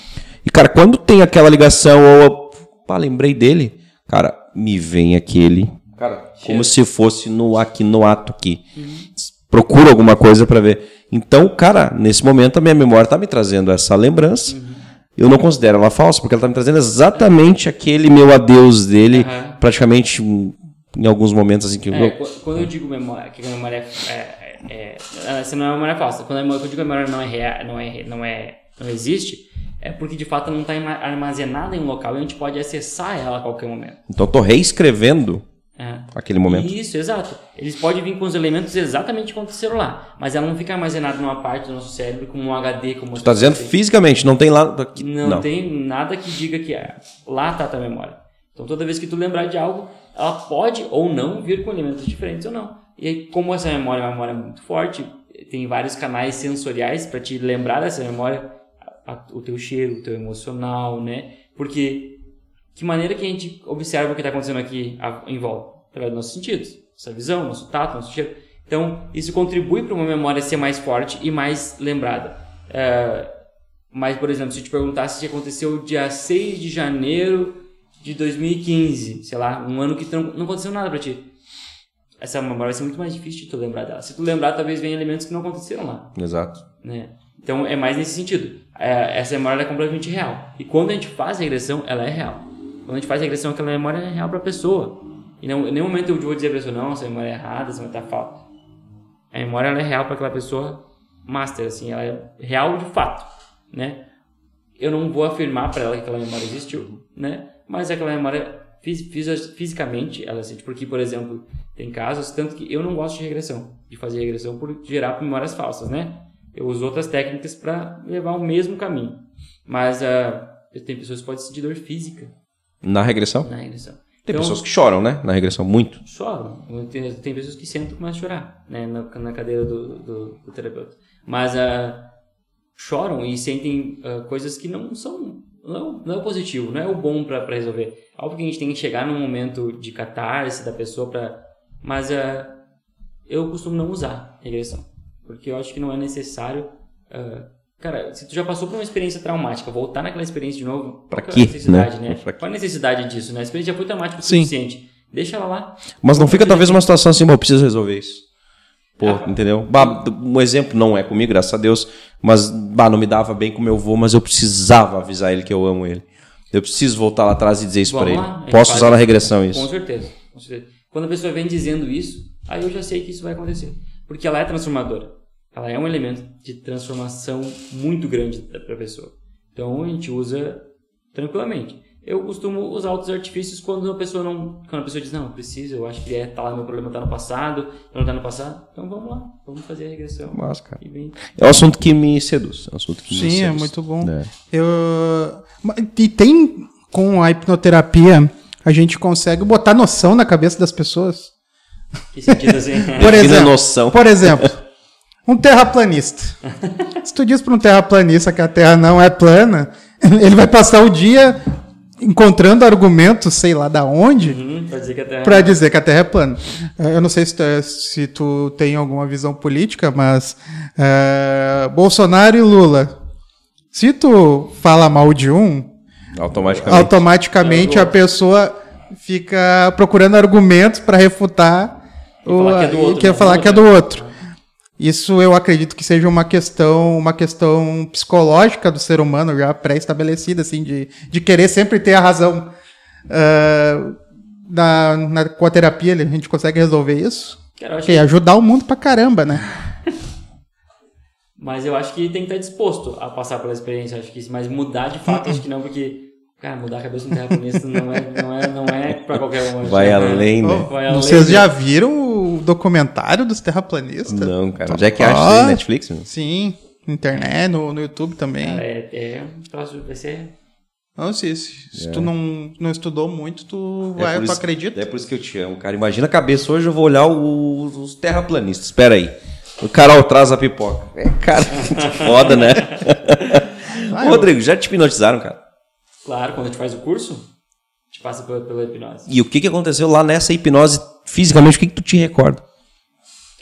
E, cara, quando tem aquela ligação, ou, pá, lembrei dele, cara, me vem aquele, cara, como se fosse no aqui no ato aqui. Uhum. Procuro alguma coisa para ver. Então, cara, nesse momento a minha memória tá me trazendo essa lembrança. Uhum eu não considero ela falsa, porque ela está me trazendo exatamente aquele meu adeus dele, uhum. praticamente em alguns momentos assim que é, eu... quando eu digo memória, que a memória é, é, é, essa não é memória falsa. Quando eu digo que a memória não é real, não é, não é, não existe, é porque de fato não está armazenada em um local e a gente pode acessar ela a qualquer momento. Então tô reescrevendo É. aquele momento. Isso, exato. Eles podem vir com os elementos exatamente que aconteceram lá, mas ela não fica armazenada numa parte do nosso cérebro como um HD, como Tu tá dizendo fisicamente, não tem lá. aqui- não, tem nada que diga que é. Lá tá a tua memória. Então toda vez que tu lembrar de algo, ela pode ou não vir com elementos diferentes ou não. E aí, como essa memória é uma memória muito forte, tem vários canais sensoriais para te lembrar dessa memória, a- a- o teu cheiro, o teu emocional, né? Porque que maneira que a gente observa o que está acontecendo aqui a- em volta? Através dos nossos sentidos, nossa visão, nosso tato, nosso cheiro. Então, isso contribui para uma memória ser mais forte e mais lembrada. É, mas, por exemplo, se eu te perguntasse se aconteceu dia 6 de janeiro de 2015, sei lá, um ano que não, não aconteceu nada para ti. Essa memória vai ser muito mais difícil de tu lembrar dela. Se tu lembrar, talvez venha elementos que não aconteceram lá Exato. né? Então é mais nesse sentido. É, essa memória é completamente real. E quando a gente faz regressão, ela é real. Quando a gente faz regressão, aquela memória é real para a pessoa. E não, em nenhum momento eu vou dizer para a pessoa, não, essa memória é errada, essa memória tá falta. A memória ela é real para aquela pessoa master, assim, ela é real de fato, né? Eu não vou afirmar para ela que aquela memória existiu, né? Mas aquela memória fis- fis- fisicamente ela existe. Porque, por exemplo, tem casos, tanto que eu não gosto de regressão, de fazer regressão por gerar memórias falsas, né? Eu uso outras técnicas para levar o mesmo caminho. Mas ah, tem pessoas que podem sentir dor física Na regressão? na regressão. Tem Então, pessoas que choram, né? Na regressão, muito. choram. Tem, tem pessoas que sentam e começam a chorar, né, na, na cadeira do, do, do terapeuta. Mas ah, choram e sentem ah, coisas que não são, não, não é o positivo, não é o bom para resolver. Óbvio que a gente tem que chegar num momento de catarse da pessoa para, mas ah, eu costumo não usar regressão, porque eu acho que não é necessário. ah, Cara, se tu já passou por uma experiência traumática, voltar naquela experiência de novo, Pra qual quê, é a necessidade, né? né? Pra? Qual a necessidade disso, né? A experiência já foi traumática o Sim. suficiente. Deixa ela lá. Mas não fica talvez uma situação assim, eu preciso resolver isso. Pô, Ah. entendeu? Bah, um exemplo não é comigo, graças a Deus, mas bah, não me dava bem com meu avô, mas eu precisava avisar ele que eu amo ele. Eu preciso voltar lá atrás e dizer isso Vamos pra lá, a ele. Posso usar na isso. regressão Com isso. certeza, com certeza. Quando a pessoa vem dizendo isso, aí eu já sei que isso vai acontecer. Porque ela é transformadora. Ela é um elemento de transformação muito grande para a pessoa. Então a gente usa tranquilamente. Eu costumo usar outros artifícios quando a pessoa não, quando a pessoa diz não, eu preciso, eu acho que é, tá lá, meu problema tá no passado, não tá no passado. Então vamos lá, vamos fazer a regressão. Mas, cara. E vem. É um assunto que me seduz. É um assunto que me Sim, é seduz. muito bom. É. Eu, e tem, com a hipnoterapia, a gente consegue botar noção na cabeça das pessoas. Que sentido assim? Por exemplo, noção. por exemplo, um terraplanista. Se tu diz para um terraplanista que a Terra não é plana, ele vai passar o dia encontrando argumentos, sei lá da onde, Uhum, pra dizer que a Terra para dizer que a Terra é plana. Eu não sei se tu, é- se tu tem alguma visão política, mas eh, Bolsonaro e Lula. Se tu fala mal de um, Automaticamente. automaticamente a pessoa fica procurando argumentos para refutar E falar que é do outro, quer falar que é do outro. Isso eu acredito que seja uma questão, uma questão psicológica do ser humano já pré-estabelecida, assim, de, de querer sempre ter a razão. Ah, na, na, com a terapia a gente consegue resolver isso. Cara, eu acho E ajudar o mundo pra caramba, né? Mas eu acho que tem que estar disposto a passar pela experiência. Acho que isso, mas mudar de fato, acho que não, porque, cara, mudar a cabeça de um terraplanista não é, não é, não é pra qualquer um. Vai né? além, né? Vai além Vocês de- já viram o documentário dos terraplanistas? Não, cara. Onde é que acha isso aí na Netflix? meu? Sim, internet, no, no YouTube também. Cara, é, é um troço, ser. Não, se, se, se tu não, não estudou muito, tu, É vai, tu isso- acredita? É por isso que eu te amo, cara. Imagina a cabeça hoje, eu vou olhar o- os terraplanistas. Espera aí. O Carol traz a pipoca. É, cara, muito foda, né? Ô, eu- Rodrigo, já te hipnotizaram, cara? Claro, quando a gente faz o curso, a gente passa pela, pela hipnose. E o que, que aconteceu lá nessa hipnose, fisicamente, o que, que tu te recorda?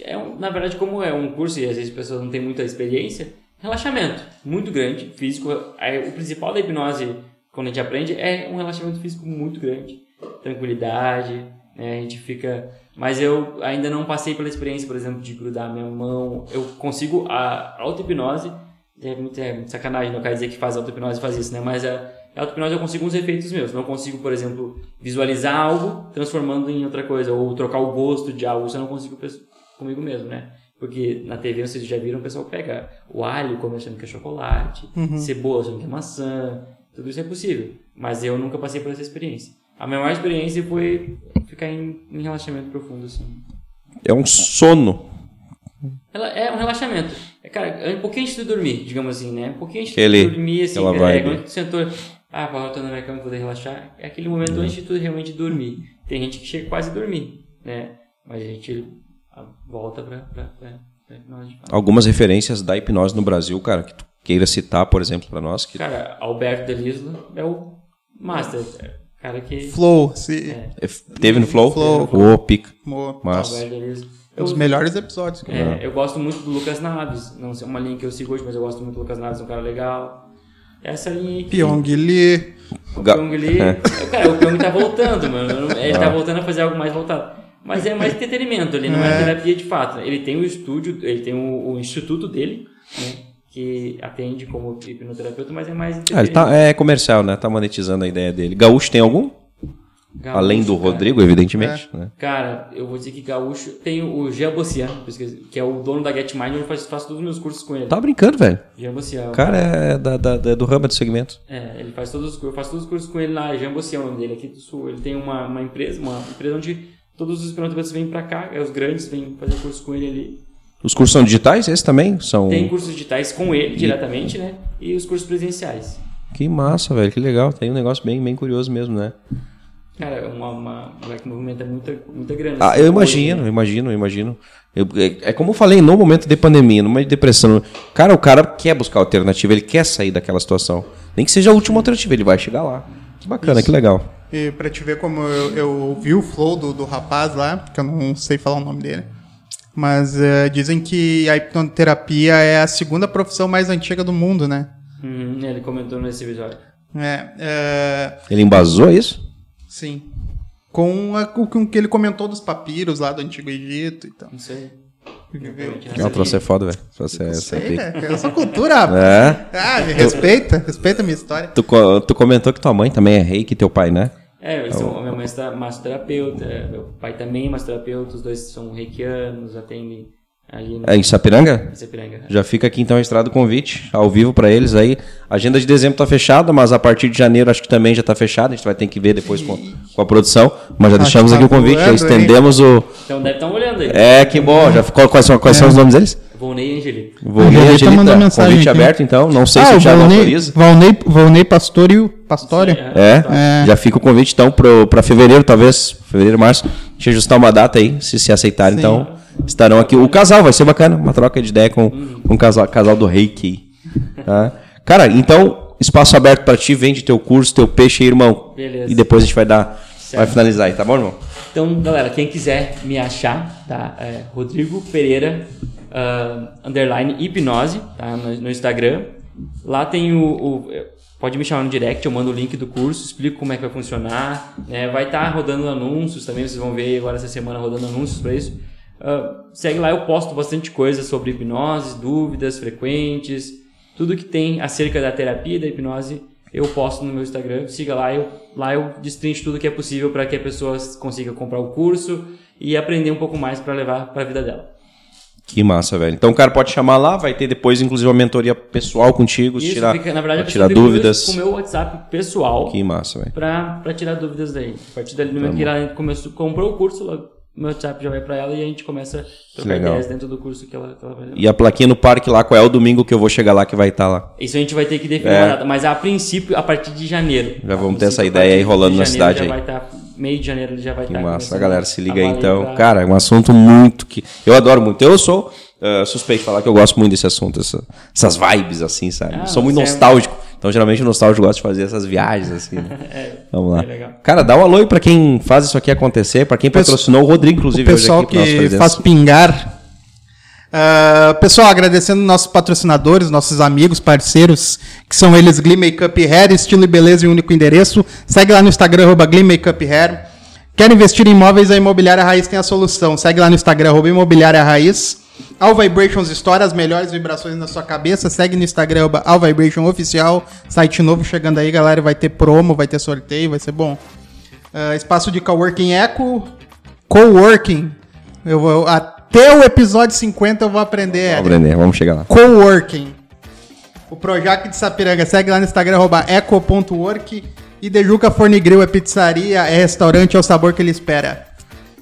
É um, na verdade, como é um curso e às vezes as pessoas não têm muita experiência, relaxamento muito grande, físico. O principal da hipnose, quando a gente aprende, é um relaxamento físico muito grande. Tranquilidade, né? A gente fica... Mas eu ainda não passei pela experiência, por exemplo, de grudar a minha mão. Eu consigo... A auto-hipnose... É muito, é muito sacanagem, não quer dizer que faz auto-hipnose e faz isso, né? Mas a, a auto-hipnose eu consigo uns efeitos meus. Não consigo, por exemplo, visualizar algo transformando em outra coisa. Ou trocar o gosto de algo. Isso eu não consigo comigo mesmo, né? Porque na TV vocês já viram o pessoal pega o alho come achando que é chocolate, cebola achando que é maçã, tudo isso é possível. Mas eu nunca passei por essa experiência. A minha maior experiência foi ficar em, em relaxamento profundo, assim. É um sono. Ela é um relaxamento. É, cara, é um pouquinho antes de dormir, digamos assim, né? Um pouquinho antes de dormir, assim, aquela é, quando tu sentou, ah, eu tô na minha cama pra poder relaxar. É aquele momento antes de tu realmente dormir. Tem gente que chega quase a dormir, né? Mas a gente ah, volta pra, pra, pra, pra hipnose. Algumas referências da hipnose no Brasil, cara, que tu queira citar, por exemplo, pra nós. Que Cara, Alberto Delislo é o master. É o cara que... Flow, se... É. é- teve no Flow? Flow. Ô, pica. Massa. Alberto Delislo. Um dos Eu- melhores episódios. cara. É, eu gosto muito do Lucas Naves. Não sei, uma linha que eu sigo hoje, mas eu gosto muito do Lucas Naves, é um cara legal. Essa linha aí. que- Pyong Lee. O Pyong Lee. É. Cara, o Pyong tá voltando, mano. Ele tá voltando a fazer algo mais voltado. Mas é mais entretenimento, ele não é, É. terapia de fato. Ele tem o estúdio, ele tem o, o instituto dele, né? Que atende como hipnoterapeuta, mas é mais Ah, ele entretenimento. tá, é comercial, né? Tá monetizando a ideia dele. Gaúcho tem algum? Gaúcho, Além do cara. Rodrigo, evidentemente. né? Cara, eu vou dizer que Gaúcho tem o Jean Bossian, que é o dono da Get Mind, eu faço, faço todos os meus cursos com ele. Tá brincando, velho. Jean Bossian. O cara é da, da- da- do ramo do segmento. É, ele faz todos os cursos, eu faço todos os cursos com ele lá, Jean Bossian é o nome dele aqui do sul. Ele tem uma, uma empresa, uma empresa onde todos os hipnoterapeutas vêm pra cá, é, os grandes vêm fazer curso com ele ali. Os cursos são digitais? Esses também? São. Tem cursos digitais com ele diretamente, né? E os cursos presenciais. Que massa, velho. Que legal. Tem um negócio bem, bem curioso mesmo, né? Cara, é uma, uma, uma que movimenta muita, muita grana. Ah, assim, eu imagino, né? imagino, imagino. Eu- é, é como eu falei, no momento de pandemia, numa depressão. Cara, o cara quer buscar alternativa, ele quer sair daquela situação. Nem que seja a última alternativa, ele vai chegar lá. Que bacana, que legal. E pra te ver como eu, eu vi o flow do, do rapaz lá, que eu não sei falar o nome dele. Mas eh, dizem que a hipnoterapia é a segunda profissão mais antiga do mundo, né? Uhum, ele comentou nesse episódio. É, é, Ele embasou isso? Sim. Com, a- com o que ele comentou dos papiros lá do Antigo Egito e tal. Não sei. Viu? É, o troço é foda, velho. O troço é, Eu é sei, pica. né? Eu sou cultura. rapaz. É. Ah, me respeita, respeita a minha história. Tu, tu comentou que tua mãe também é reiki, teu pai, né? É, são, a minha mãe é massoterapeuta, meu pai também é massoterapeuta, os dois são reikianos, atendem ali no É em Sapiranga? em Sapiranga. Já fica aqui então registrado o convite ao vivo pra eles aí. A agenda de dezembro tá fechada, mas a partir de janeiro acho que também já tá fechada. A gente vai ter que ver depois com, com a produção. Mas já Acho deixamos que aqui tá o convite, já voando, estendemos o. Então deve estar olhando aí. É, que bom. Já ficou, quais são, quais são os nomes deles? Volney e Angelito. Vou Angelita ler, Angelita, mensagem convite aqui. aberto então. Não sei se ah, o o Thiago Valnei, autoriza. Valnei, Valnei Pastorio, Pastório. É, É. já fica o convite então pro, pra fevereiro, talvez, fevereiro, março. Deixa eu ajustar uma data aí, se se aceitarem, Sim. então estarão aqui. O casal vai ser bacana, uma troca de ideia com, com o casal, casal do Reiki. Tá? Cara, então, espaço aberto pra ti, vende teu curso, teu peixe aí, irmão. Beleza. E depois a gente vai dar, vai Certo. finalizar aí, tá bom, irmão? Então, galera, quem quiser me achar, tá? É Rodrigo Pereira, ah, underline hipnose, tá? No, no Instagram. Lá tem o, o- Pode me chamar no direct, eu mando o link do curso, explico como é que vai funcionar. né? Vai estar rodando anúncios também, vocês vão ver agora essa semana rodando anúncios para isso. Ah, segue lá, eu posto bastante coisa sobre hipnose, dúvidas frequentes, tudo que tem acerca da terapia da hipnose, eu posto no meu Instagram. Siga lá, eu, lá eu destrincho tudo que é possível para que a pessoa consiga comprar o curso e aprender um pouco mais para levar para a vida dela. Que massa, velho. Então o cara pode chamar lá, vai ter depois, inclusive, uma mentoria pessoal contigo, Isso tirar, fica, na verdade, tirar dúvidas. com o meu WhatsApp pessoal Que massa, velho. para tirar dúvidas daí. A partir dali, no momento que ela começou, comprou o curso, meu WhatsApp já vai para ela e a gente começa a trocar legal. ideias dentro do curso que ela, que ela vai levar. E a plaquinha no parque lá, qual é o domingo que eu vou chegar lá que vai estar lá? Isso a gente vai ter que definir É. uma data, mas a princípio, a partir de janeiro. Já vamos ter essa ideia aí rolando na cidade já aí. vai tá- meio de janeiro ele já vai Que estar. massa. A galera se liga aí então. pra- Cara, é um assunto muito que. Eu adoro muito. Eu sou uh, suspeito de falar que eu gosto muito desse assunto, essa- essas vibes, assim, sabe? Ah, sou muito é- nostálgico. Então, geralmente, o nostálgico gosta de fazer essas viagens, assim. né? Vamos lá. é legal. Cara, dá um alô aí pra quem faz isso aqui acontecer, pra quem patrocinou o Rodrigo, inclusive, o hoje pessoal que faz pingar. Ah, pessoal, agradecendo nossos patrocinadores, nossos amigos, parceiros, que são eles Glee Makeup Hair, estilo e beleza em um único endereço. Segue lá no Instagram, arroba Glee Makeup Hair. Quer investir em imóveis? A Imobiliária Raiz tem a solução. Segue lá no Instagram, arroba Imobiliária Raiz. All Vibrations Store, as melhores vibrações na sua cabeça. Segue no Instagram, arroba All Vibration Oficial. Site novo chegando aí, galera. Vai ter promo, vai ter sorteio, vai ser bom. Ah, espaço de coworking Eco. Coworking. Eu, vou- Até o episódio 50 eu vou aprender. Vamos aprender, vamos chegar lá. Coworking. O Projac de Sapiranga. Segue lá no Instagram, eco.work. E Dejuca Fornigril é pizzaria, é restaurante, é o sabor que ele espera.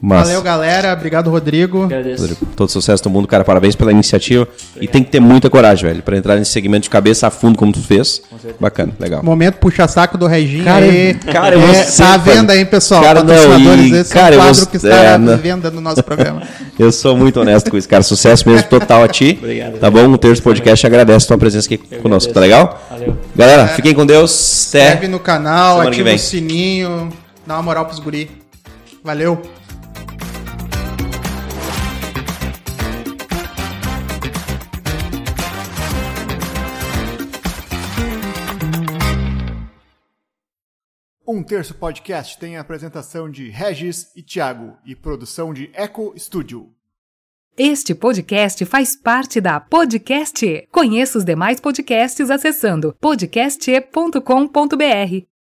Mas, Valeu, galera. Obrigado, Rodrigo. Agradeço. Rodrigo, todo sucesso do mundo, cara. Parabéns pela iniciativa. E tem que ter muita coragem, velho, pra entrar nesse segmento de cabeça a fundo como tu fez. Bacana, legal. Momento puxa-saco do Reginho. Cara, aí. cara, eu é, tá à venda, hein, pessoal? Cara, não, Patrocinadores, e- esse cara, é eu um vou- quadro que está é, à não. venda no nosso programa. Eu sou muito honesto com isso, cara. Sucesso mesmo total a ti. Obrigado. Tá bom? O Terço Podcast agradece a tua presença aqui conosco, tá legal? Valeu. Galera, fiquem com Deus. Até. Inscreve no canal, ativa o sininho, dá uma moral pros guri. Valeu. Um Terço Podcast tem a apresentação de Regis e Thiago e produção de Eco Studio. Este podcast faz parte da Podcast. E. Conheça os demais podcasts acessando podcast.com.br.